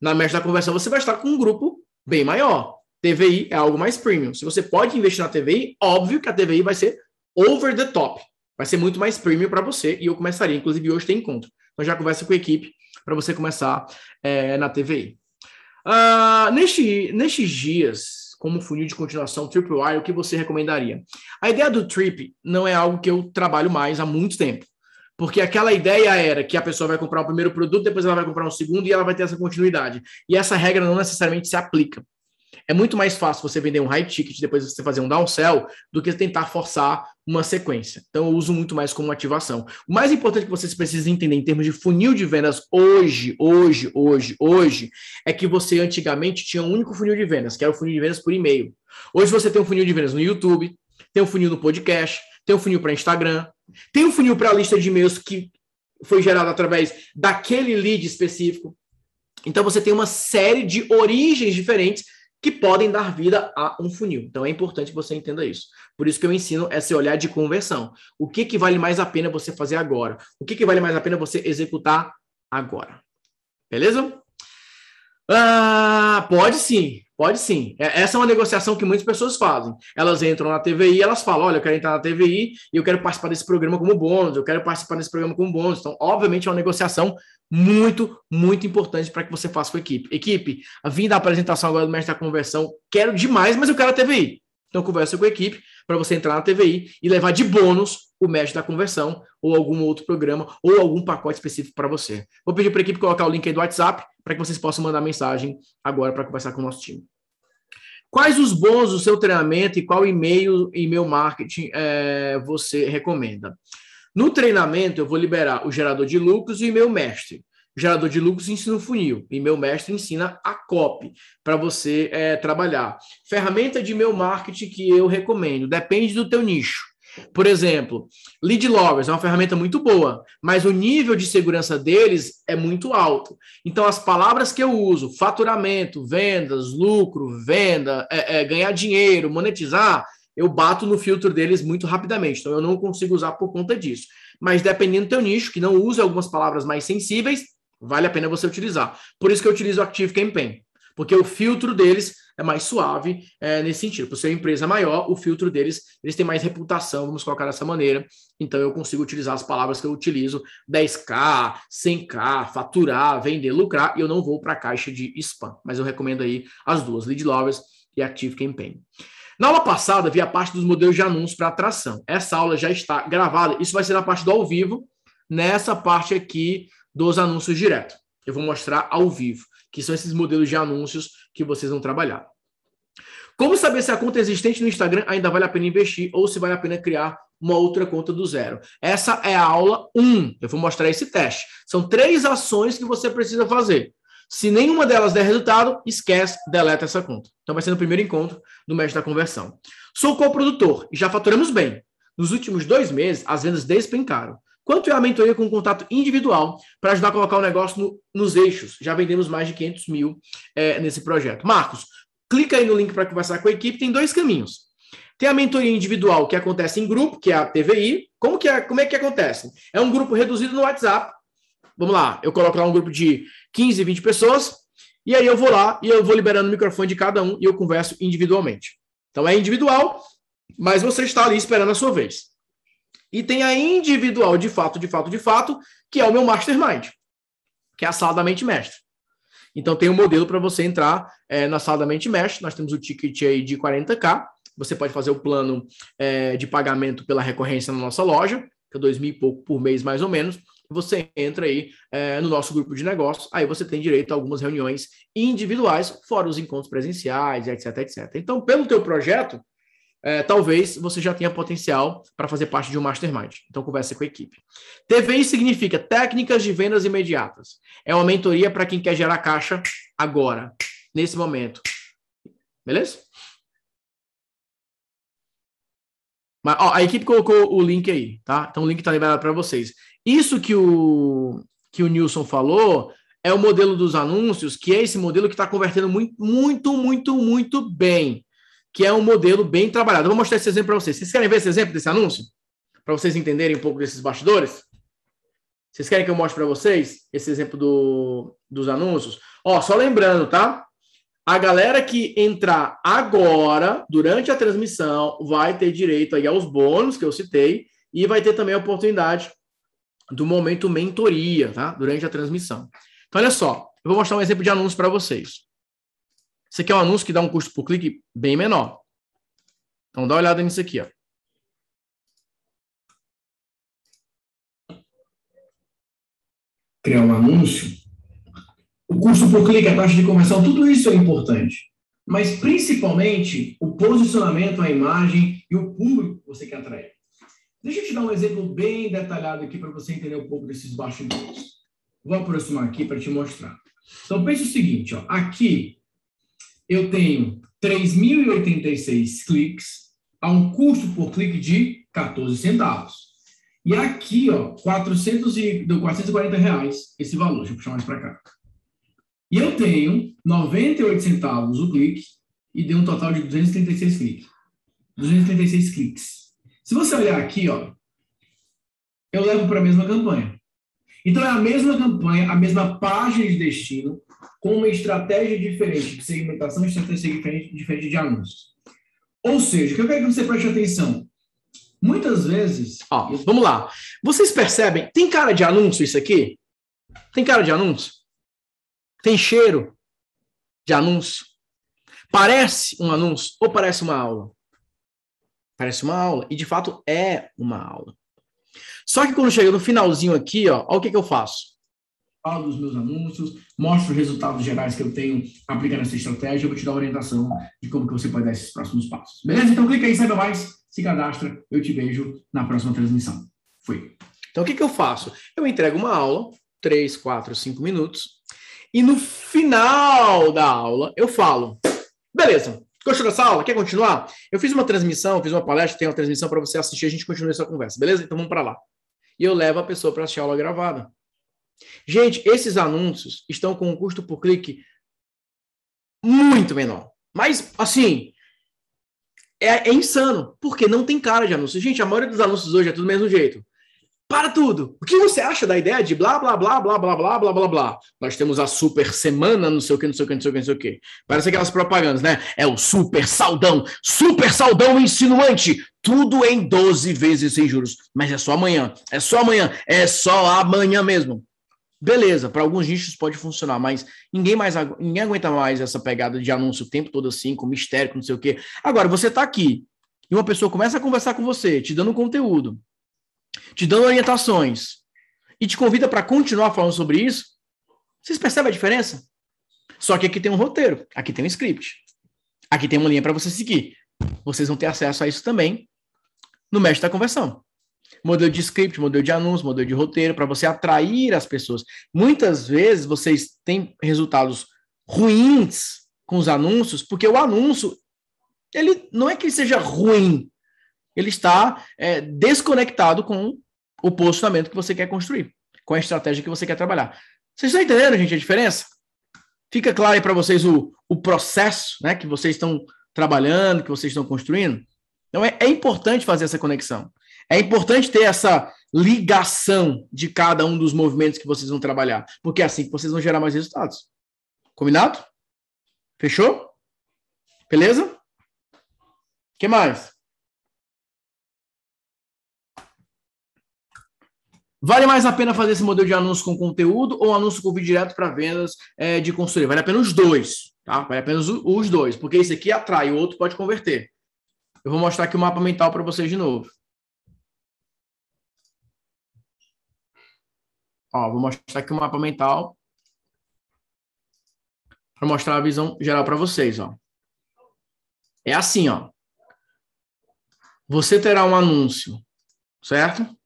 Na mestre da conversão, você vai estar com um grupo bem maior. TVI é algo mais premium. Se você pode investir na TVI, óbvio que a TVI vai ser over the top. Vai ser muito mais premium para você e eu começaria. Inclusive, hoje tem encontro. Então, já conversa com a equipe para você começar é, na TVI. Uh, ah, neste, nestes dias, como funil de continuação Tripwire, o que você recomendaria? A ideia do Trip não é algo que eu trabalho mais há muito tempo. Porque aquela ideia era que a pessoa vai comprar o primeiro produto, depois ela vai comprar um segundo e ela vai ter essa continuidade. E essa regra não necessariamente se aplica. É muito mais fácil você vender um high ticket depois você fazer um downsell do que tentar forçar uma sequência. Então eu uso muito mais como ativação. O mais importante que vocês precisam entender em termos de funil de vendas hoje, hoje, hoje, hoje, é que você antigamente tinha um único funil de vendas, que era o funil de vendas por e-mail. Hoje você tem um funil de vendas no YouTube, tem um funil no podcast, tem um funil para Instagram, tem um funil para a lista de e-mails que foi gerado através daquele lead específico. Então você tem uma série de origens diferentes que podem dar vida a um funil. Então é importante que você entenda isso. Por isso que eu ensino esse olhar de conversão. O que, que vale mais a pena você fazer agora? O que, que vale mais a pena você executar agora? Beleza? Ah, pode sim. Pode sim. É, essa é uma negociação que muitas pessoas fazem. Elas entram na TVI elas falam: olha, eu quero entrar na TVI e eu quero participar desse programa como bônus, eu quero participar desse programa como bônus. Então, obviamente, é uma negociação muito, muito importante para que você faça com a equipe. Equipe, vim da apresentação agora do mestre da conversão, quero demais, mas eu quero a TVI. Então, conversa com a equipe para você entrar na TVI e levar de bônus o mestre da conversão ou algum outro programa ou algum pacote específico para você. Vou pedir para a equipe colocar o link aí do WhatsApp para que vocês possam mandar mensagem agora para conversar com o nosso time. Quais os bons do seu treinamento e qual e-mail e-mail marketing é, você recomenda? No treinamento, eu vou liberar o gerador de lucros e o e-mail mestre. O gerador de lucros ensina o funil, e meu mestre ensina a copy para você é, trabalhar. Ferramenta de e-mail marketing que eu recomendo, depende do teu nicho. Por exemplo, Lead Loggers é uma ferramenta muito boa, mas o nível de segurança deles é muito alto. Então, as palavras que eu uso, faturamento, vendas, lucro, venda, é, é, ganhar dinheiro, monetizar, eu bato no filtro deles muito rapidamente. Então, eu não consigo usar por conta disso. Mas dependendo do teu nicho, que não use algumas palavras mais sensíveis, vale a pena você utilizar. Por isso que eu utilizo o Active Campaign, porque o filtro deles é mais suave é, nesse sentido. Por ser uma empresa maior, o filtro deles, eles têm mais reputação, vamos colocar dessa maneira. Então eu consigo utilizar as palavras que eu utilizo, 10K, 100K, faturar, vender, lucrar, e eu não vou para a caixa de spam. Mas eu recomendo aí as duas, Lead Lovers e Active Campaign. Na aula passada, vi a parte dos modelos de anúncios para atração. Essa aula já está gravada. Isso vai ser na parte do ao vivo, nessa parte aqui dos anúncios direto. Eu vou mostrar ao vivo, que são esses modelos de anúncios que vocês vão trabalhar. Como saber se a conta existente no Instagram ainda vale a pena investir ou se vale a pena criar uma outra conta do zero? Essa é a aula 1. Eu vou mostrar esse teste. São três ações que você precisa fazer. Se nenhuma delas der resultado, esquece, deleta essa conta. Então vai ser no primeiro encontro do mestre da conversão. Sou coprodutor e já faturamos bem. Nos últimos dois meses, as vendas despencaram. Quanto é a mentoria com contato individual para ajudar a colocar o negócio no, nos eixos? Já vendemos mais de 500 mil é, nesse projeto. Marcos, clica aí no link para conversar com a equipe. Tem dois caminhos. Tem a mentoria individual que acontece em grupo, que é a TVI. Como, que é, como é que acontece? É um grupo reduzido no WhatsApp. Vamos lá, eu coloco lá um grupo de 15, 20 pessoas, e aí eu vou lá e eu vou liberando o microfone de cada um e eu converso individualmente. Então é individual, mas você está ali esperando a sua vez. E tem a individual de fato, de fato, de fato, que é o meu mastermind, que é a sala da mente mestre. Então tem um modelo para você entrar é, na sala da mente mestre. Nós temos o ticket aí de 40k. Você pode fazer o plano é, de pagamento pela recorrência na nossa loja, que é dois mil e pouco por mês, mais ou menos. Você entra aí é, no nosso grupo de negócios, aí você tem direito a algumas reuniões individuais, fora os encontros presenciais, etc, etc. Então, pelo teu projeto, é, talvez você já tenha potencial para fazer parte de um mastermind. Então, converse com a equipe. TVI significa Técnicas de Vendas Imediatas. É uma mentoria para quem quer gerar caixa agora, nesse momento. Beleza? Mas, ó, a equipe colocou o link aí, tá? Então, o link está liberado para vocês. Isso que o, que o Nilson falou é o modelo dos anúncios, que é esse modelo que está convertendo muito, muito, muito, muito bem que é um modelo bem trabalhado. Eu vou mostrar esse exemplo para vocês. Vocês querem ver esse exemplo desse anúncio? Para vocês entenderem um pouco desses bastidores? Vocês querem que eu mostre para vocês esse exemplo do, dos anúncios? Ó, só lembrando, tá? A galera que entrar agora, durante a transmissão, vai ter direito aí aos bônus que eu citei e vai ter também a oportunidade do momento mentoria, tá? Durante a transmissão. Então, olha só, eu vou mostrar um exemplo de anúncio para vocês. Esse aqui é um anúncio que dá um custo por clique bem menor. Então, dá uma olhada nisso aqui. Ó. Criar um anúncio. O custo por clique, a taxa de conversão, tudo isso é importante. Mas, principalmente, o posicionamento, a imagem e o público que você quer atrair. Deixa eu te dar um exemplo bem detalhado aqui para você entender um pouco desses bastidores. Vou aproximar aqui para te mostrar. Então, pense o seguinte, ó. aqui eu tenho 3.086 cliques a um custo por clique de 14 centavos. E aqui, ó, 400 e, deu 440 reais esse valor. Deixa eu puxar mais para cá. E eu tenho 98 centavos o clique e deu um total de 236 cliques. 236 cliques. Se você olhar aqui, ó, eu levo para a mesma campanha. Então é a mesma campanha, a mesma página de destino, com uma estratégia diferente de segmentação estratégia diferente, diferente de anúncios. Ou seja, o que eu quero que você preste atenção. Muitas vezes. Ó, vamos lá. Vocês percebem? Tem cara de anúncio isso aqui? Tem cara de anúncio? Tem cheiro de anúncio? Parece um anúncio ou parece uma aula? Parece uma aula. E de fato é uma aula. Só que quando chega no finalzinho aqui, ó, olha o que, que eu faço. falo dos meus anúncios, mostro os resultados gerais que eu tenho aplicando essa estratégia, eu vou te dar orientação de como que você pode dar esses próximos passos. Beleza? Então clica aí, saiba mais, se cadastra, eu te vejo na próxima transmissão. Fui. Então o que, que eu faço? Eu entrego uma aula, 3, 4, 5 minutos, e no final da aula eu falo, beleza, Gostou dessa aula? Quer continuar? Eu fiz uma transmissão, fiz uma palestra, tem uma transmissão para você assistir, a gente continua essa conversa, beleza? Então vamos para lá. E eu levo a pessoa para assistir a aula gravada. Gente, esses anúncios estão com um custo por clique muito menor. Mas, assim, é, é, insano, porque não tem cara de anúncio. Gente, a maioria dos anúncios hoje é tudo do mesmo jeito. Para tudo! O que você acha da ideia de blá, blá, blá, blá, blá, blá, blá, blá, blá? Nós temos a super semana, não sei o que, não sei o que, não sei o que, não sei o que. Parece aquelas propagandas, né? É o super saldão, super saldão insinuante, tudo em 12 vezes sem juros. Mas é só amanhã, é só amanhã, é só amanhã mesmo. Beleza, para alguns nichos pode funcionar, mas ninguém mais ninguém aguenta mais essa pegada de anúncio o tempo todo assim, com mistério, com não sei o quê. Agora, você está aqui e uma pessoa começa a conversar com você, te dando conteúdo, te dando orientações e te convida para continuar falando sobre isso. Vocês percebem a diferença? Só que aqui tem um roteiro, aqui tem um script, aqui tem uma linha para você seguir. Vocês vão ter acesso a isso também no mestre da conversão modelo de script, modelo de anúncio, modelo de roteiro, para você atrair as pessoas. Muitas vezes vocês têm resultados ruins com os anúncios, porque o anúncio, ele não é que ele seja ruim, ele está é, desconectado com o posicionamento que você quer construir, com a estratégia que você quer trabalhar. Vocês estão entendendo, gente, a diferença? Fica claro aí para vocês o, o processo né, que vocês estão trabalhando, que vocês estão construindo? Então é, é importante fazer essa conexão. É importante ter essa ligação de cada um dos movimentos que vocês vão trabalhar, porque é assim que vocês vão gerar mais resultados. Combinado? Fechou? Beleza? O que mais? Vale mais a pena fazer esse modelo de anúncio com conteúdo ou anúncio com vídeo direto para vendas é, de consultoria? Vale a pena os dois, tá? Vale a pena os, os dois, porque esse aqui atrai, o outro pode converter. Eu vou mostrar aqui o mapa mental para vocês de novo. Ó, vou mostrar aqui o mapa mental para mostrar a visão geral para vocês, ó. É assim, ó. Você terá um anúncio, certo?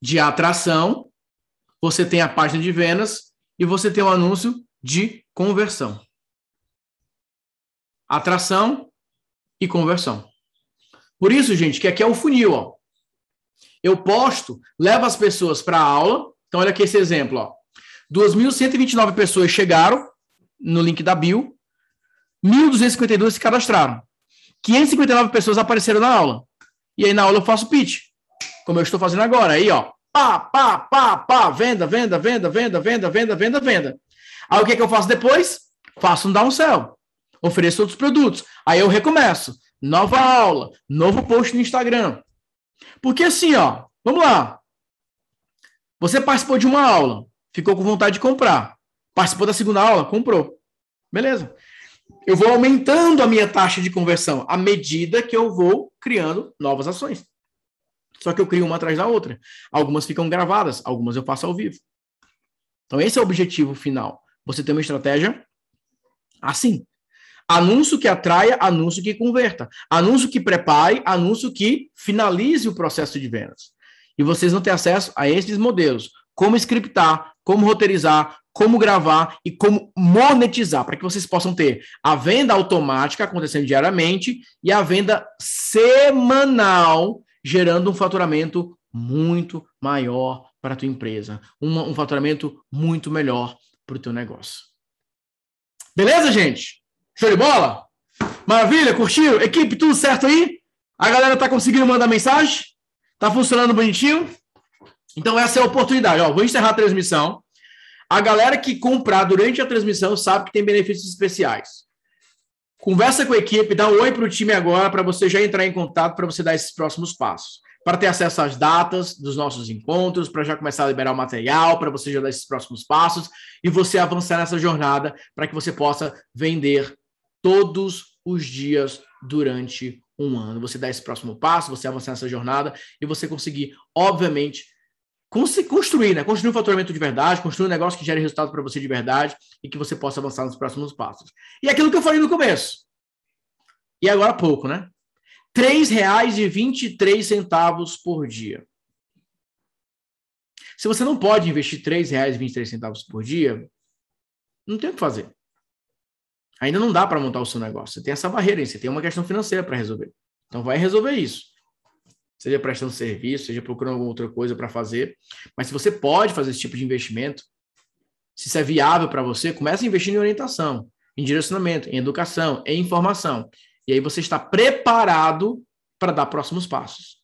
De atração, você tem a página de vendas e você tem um anúncio de conversão. Atração e conversão. Por isso, gente, que aqui é o funil, ó. Eu posto, levo as pessoas para a aula, então, olha aqui esse exemplo. Ó. 2.129 pessoas chegaram no link da Bill, 1.252 se cadastraram. 559 pessoas apareceram na aula. E aí na aula eu faço pitch, como eu estou fazendo agora. Aí, ó, pá, pá, pá, pá, venda, venda, venda, venda, venda, venda, venda, venda. Aí o que, que eu faço depois? Faço um downsell. Ofereço outros produtos. Aí eu recomeço. Nova aula, novo post no Instagram. Porque assim, ó, vamos lá. Você participou de uma aula, ficou com vontade de comprar. Participou da segunda aula, comprou. Beleza. Eu vou aumentando a minha taxa de conversão à medida que eu vou criando novas ações. Só que eu crio uma atrás da outra. Algumas ficam gravadas, algumas eu faço ao vivo. Então, esse é o objetivo final. Você tem uma estratégia assim. Anúncio que atraia, anúncio que converta. Anúncio que prepare, anúncio que finalize o processo de vendas e vocês vão ter acesso a esses modelos. Como scriptar, como roteirizar, como gravar e como monetizar, para que vocês possam ter a venda automática acontecendo diariamente e a venda semanal, gerando um faturamento muito maior para a tua empresa, um, um faturamento muito melhor para o teu negócio. Beleza, gente? Show de bola? Maravilha? Curtiu? Equipe, tudo certo aí? A galera tá conseguindo mandar mensagem? Tá funcionando bonitinho? Então, essa é a oportunidade. Ó, vou encerrar a transmissão. A galera que comprar durante a transmissão sabe que tem benefícios especiais. Conversa com a equipe, dá um oi para o time agora, para você já entrar em contato, para você dar esses próximos passos. Para ter acesso às datas dos nossos encontros, para já começar a liberar o material, para você já dar esses próximos passos e você avançar nessa jornada para que você possa vender todos os dias durante um ano. Você dá esse próximo passo, você avançar nessa jornada e você conseguir, obviamente, construir, né? Construir um faturamento de verdade, construir um negócio que gere resultado para você de verdade e que você possa avançar nos próximos passos. E aquilo que eu falei no começo. E agora há pouco, né? R$ 3,23 por dia. Se você não pode investir R$ 3,23 por dia, não tem o que fazer. Ainda não dá para montar o seu negócio. Você tem essa barreira aí, você tem uma questão financeira para resolver. Então vai resolver isso seja prestando serviço, seja procurando alguma outra coisa para fazer. Mas se você pode fazer esse tipo de investimento, se isso é viável para você, comece a investir em orientação, em direcionamento, em educação, em informação. E aí você está preparado para dar próximos passos.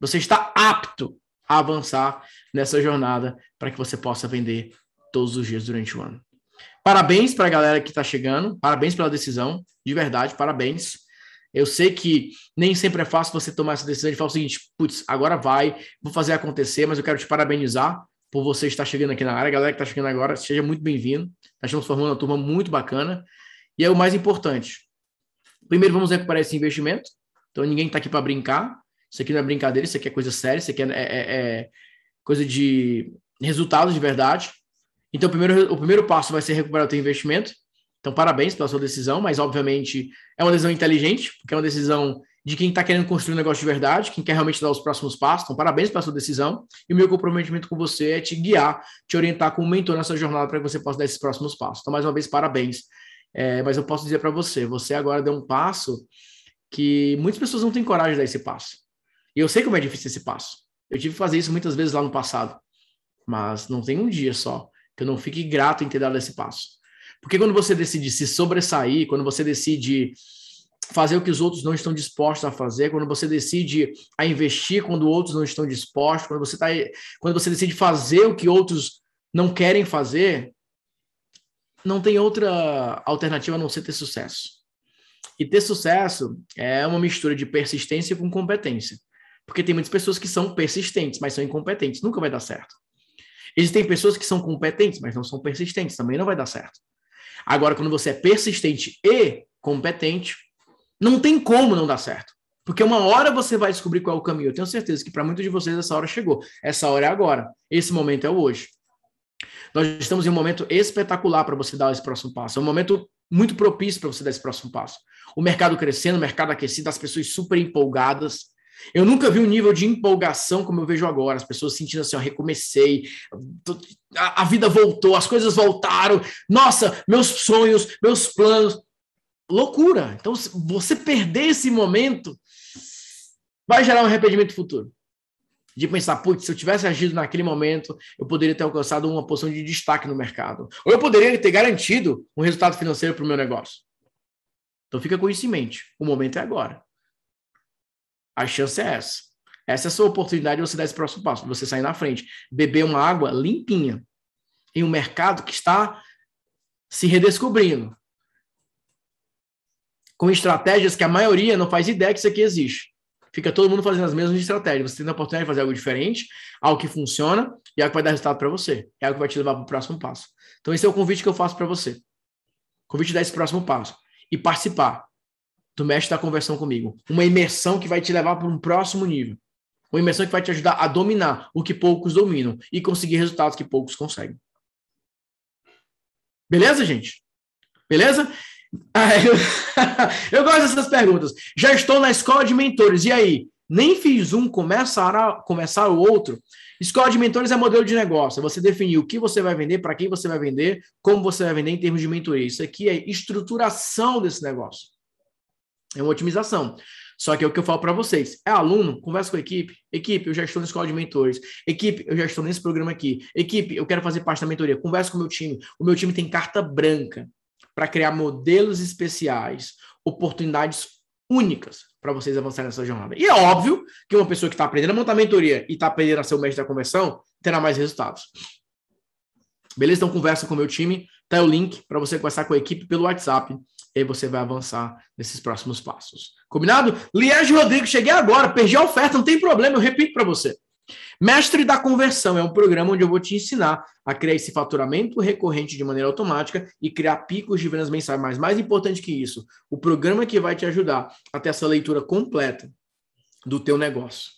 Você está apto a avançar nessa jornada para que você possa vender todos os dias durante o ano. Parabéns para a galera que está chegando, parabéns pela decisão, de verdade, parabéns. Eu sei que nem sempre é fácil você tomar essa decisão de falar o seguinte: putz, agora vai, vou fazer acontecer, mas eu quero te parabenizar por você estar chegando aqui na área. A galera que está chegando agora, seja muito bem-vindo. Nós estamos formando uma turma muito bacana. E é o mais importante. Primeiro, vamos recuperar esse investimento. Então, ninguém está aqui para brincar. Isso aqui não é brincadeira, isso aqui é coisa séria, isso aqui é, é, é coisa de resultados de verdade. Então, o primeiro, o primeiro passo vai ser recuperar o teu investimento. Então, parabéns pela sua decisão, mas obviamente é uma decisão inteligente, porque é uma decisão de quem está querendo construir um negócio de verdade, quem quer realmente dar os próximos passos. Então, parabéns pela sua decisão. E o meu comprometimento com você é te guiar, te orientar como mentor nessa jornada para que você possa dar esses próximos passos. Então, mais uma vez, parabéns. É, mas eu posso dizer para você, você agora deu um passo que muitas pessoas não têm coragem de dar esse passo. E eu sei como é difícil esse passo. Eu tive que fazer isso muitas vezes lá no passado. Mas não tem um dia só que eu não fique grato em ter dado esse passo. Porque quando você decide se sobressair, quando você decide fazer o que os outros não estão dispostos a fazer, quando você decide a investir quando outros não estão dispostos, quando você tá, quando você decide fazer o que outros não querem fazer, não tem outra alternativa a não ser ter sucesso. E ter sucesso é uma mistura de persistência com competência. Porque tem muitas pessoas que são persistentes, mas são incompetentes, nunca vai dar certo. Existem pessoas que são competentes, mas não são persistentes, também não vai dar certo. Agora, quando você é persistente e competente, não tem como não dar certo. Porque uma hora você vai descobrir qual é o caminho. Eu tenho certeza que para muitos de vocês essa hora chegou. Essa hora é agora. Esse momento é o hoje. Nós estamos em um momento espetacular para você dar esse próximo passo. É um momento muito propício para você dar esse próximo passo. O mercado crescendo, o mercado aquecido, as pessoas super empolgadas. Eu nunca vi um nível de empolgação como eu vejo agora, as pessoas sentindo assim, ó, recomecei, a, a vida voltou, as coisas voltaram, nossa, meus sonhos, meus planos, loucura. Então, você perder esse momento vai gerar um arrependimento futuro. De pensar, putz, se eu tivesse agido naquele momento, eu poderia ter alcançado uma posição de destaque no mercado. Ou eu poderia ter garantido um resultado financeiro para o meu negócio. Então fica com isso em mente. O momento é agora. A chance é essa. Essa é a sua oportunidade de você dar esse próximo passo, você sair na frente, beber uma água limpinha em um mercado que está se redescobrindo. Com estratégias que a maioria não faz ideia que isso aqui existe. Fica todo mundo fazendo as mesmas estratégias. Você tem a oportunidade de fazer algo diferente, algo que funciona e algo que vai dar resultado para você. É algo que vai te levar para o próximo passo. Então, esse é o convite que eu faço para você. Convite de dar esse próximo passo e participar do mestre da conversão comigo. Uma imersão que vai te levar para um próximo nível. Uma imersão que vai te ajudar a dominar o que poucos dominam e conseguir resultados que poucos conseguem. Beleza, gente? Beleza? Eu... <laughs> eu gosto dessas perguntas. Já estou na escola de mentores. E aí? Nem fiz um, começar, a... começar o outro. Escola de mentores é modelo de negócio. É você definir o que você vai vender, para quem você vai vender, como você vai vender em termos de mentoria. Isso aqui é estruturação desse negócio. É uma otimização. Só que é o que eu falo para vocês. É aluno, conversa com a equipe. Equipe, eu já estou na escola de mentores. Equipe, eu já estou nesse programa aqui. Equipe, eu quero fazer parte da mentoria. Conversa com o meu time. O meu time tem carta branca para criar modelos especiais, oportunidades únicas para vocês avançarem nessa jornada. E é óbvio que uma pessoa que está aprendendo a montar mentoria e está aprendendo a ser o mestre da conversão terá mais resultados. Beleza? Então conversa com o meu time. Tá o link para você conversar com a equipe pelo WhatsApp e aí você vai avançar nesses próximos passos. Combinado? Liege Rodrigo, cheguei agora, perdi a oferta, não tem problema, eu repito para você. Mestre da Conversão é um programa onde eu vou te ensinar a criar esse faturamento recorrente de maneira automática e criar picos de vendas mensais. Mas mais importante que isso, o programa que vai te ajudar a ter essa leitura completa do teu negócio.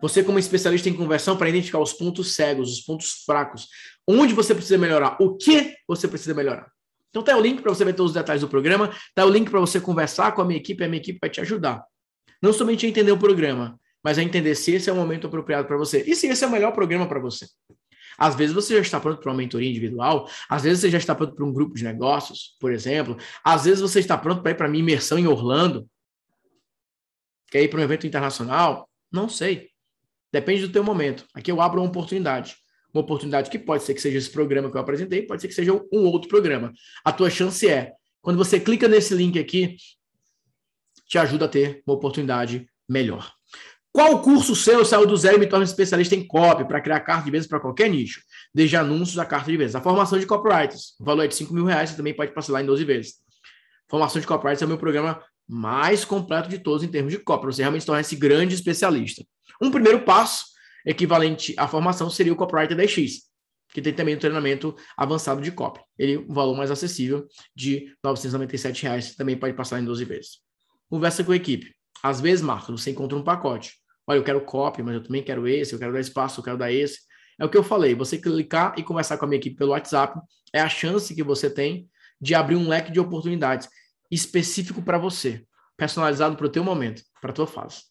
Você, como especialista em conversão, para identificar os pontos cegos, os pontos fracos, onde você precisa melhorar, o que você precisa melhorar. Então tá o link para você ver todos os detalhes do programa, tá o link para você conversar com a minha equipe, a minha equipe vai te ajudar. Não somente a entender o programa, mas a entender se esse é o momento apropriado para você e se esse é o melhor programa para você. Às vezes você já está pronto para uma mentoria individual, às vezes você já está pronto para um grupo de negócios, por exemplo, às vezes você está pronto para ir para a minha imersão em Orlando, quer ir para um evento internacional, não sei. Depende do teu momento. Aqui eu abro uma oportunidade. Uma oportunidade que pode ser que seja esse programa que eu apresentei, pode ser que seja um outro programa. A tua chance é, quando você clica nesse link aqui, te ajuda a ter uma oportunidade melhor. Qual curso seu saiu do zero e me torna especialista em copy para criar carta de vendas para qualquer nicho? Desde anúncios a carta de vendas. A formação de copywriters. O valor é de 5 mil reais, você também pode parcelar em 12 vezes. Formação de copywriters é o meu programa mais completo de todos em termos de copy, para você realmente tornar esse grande especialista. Um primeiro passo, equivalente à formação, seria o Copywriter 10X, que tem também um treinamento avançado de copy. Ele, um valor mais acessível de 997 reais, também pode passar em 12 vezes. Conversa com a equipe. Às vezes, Marcos, você encontra um pacote Olha, eu quero copy, mas eu também quero esse, eu quero dar espaço, eu quero dar esse. É o que eu falei, você clicar e conversar com a minha equipe pelo WhatsApp é a chance que você tem de abrir um leque de oportunidades específico para você, personalizado para o teu momento, para a tua fase.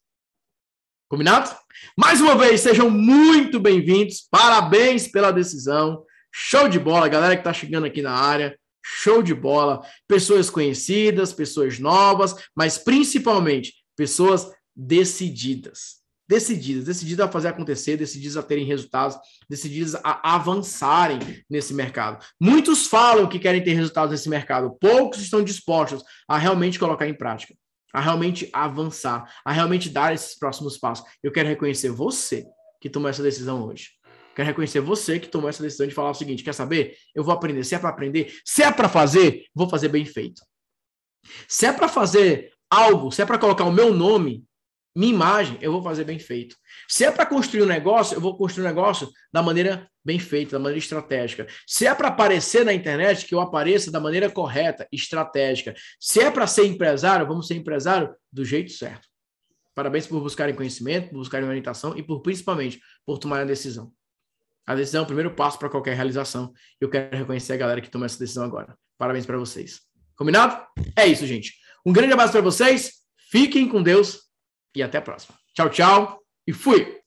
Combinado? Mais uma vez, sejam muito bem-vindos. Parabéns pela decisão. Show de bola, galera que está chegando aqui na área. Show de bola. Pessoas conhecidas, pessoas novas, mas principalmente pessoas decididas decididas, decididas a fazer acontecer, decididas a terem resultados, decididas a avançarem nesse mercado. Muitos falam que querem ter resultados nesse mercado, poucos estão dispostos a realmente colocar em prática, a realmente avançar, a realmente dar esses próximos passos. Eu quero reconhecer você que tomou essa decisão hoje. Quero reconhecer você que tomou essa decisão de falar o seguinte: quer saber? Eu vou aprender. Se é para aprender, se é para fazer, vou fazer bem feito. Se é para fazer algo, se é para colocar o meu nome minha imagem, eu vou fazer bem feito. Se é para construir um negócio, eu vou construir um negócio da maneira bem feita, da maneira estratégica. Se é para aparecer na internet, que eu apareça da maneira correta, estratégica. Se é para ser empresário, vamos ser empresário do jeito certo. Parabéns por buscarem conhecimento, por buscarem orientação e por principalmente por tomar a decisão. A decisão é o primeiro passo para qualquer realização. Eu quero reconhecer a galera que tomou essa decisão agora. Parabéns para vocês. Combinado? É isso, gente. Um grande abraço para vocês. Fiquem com Deus e até a próxima. Tchau, tchau e fui!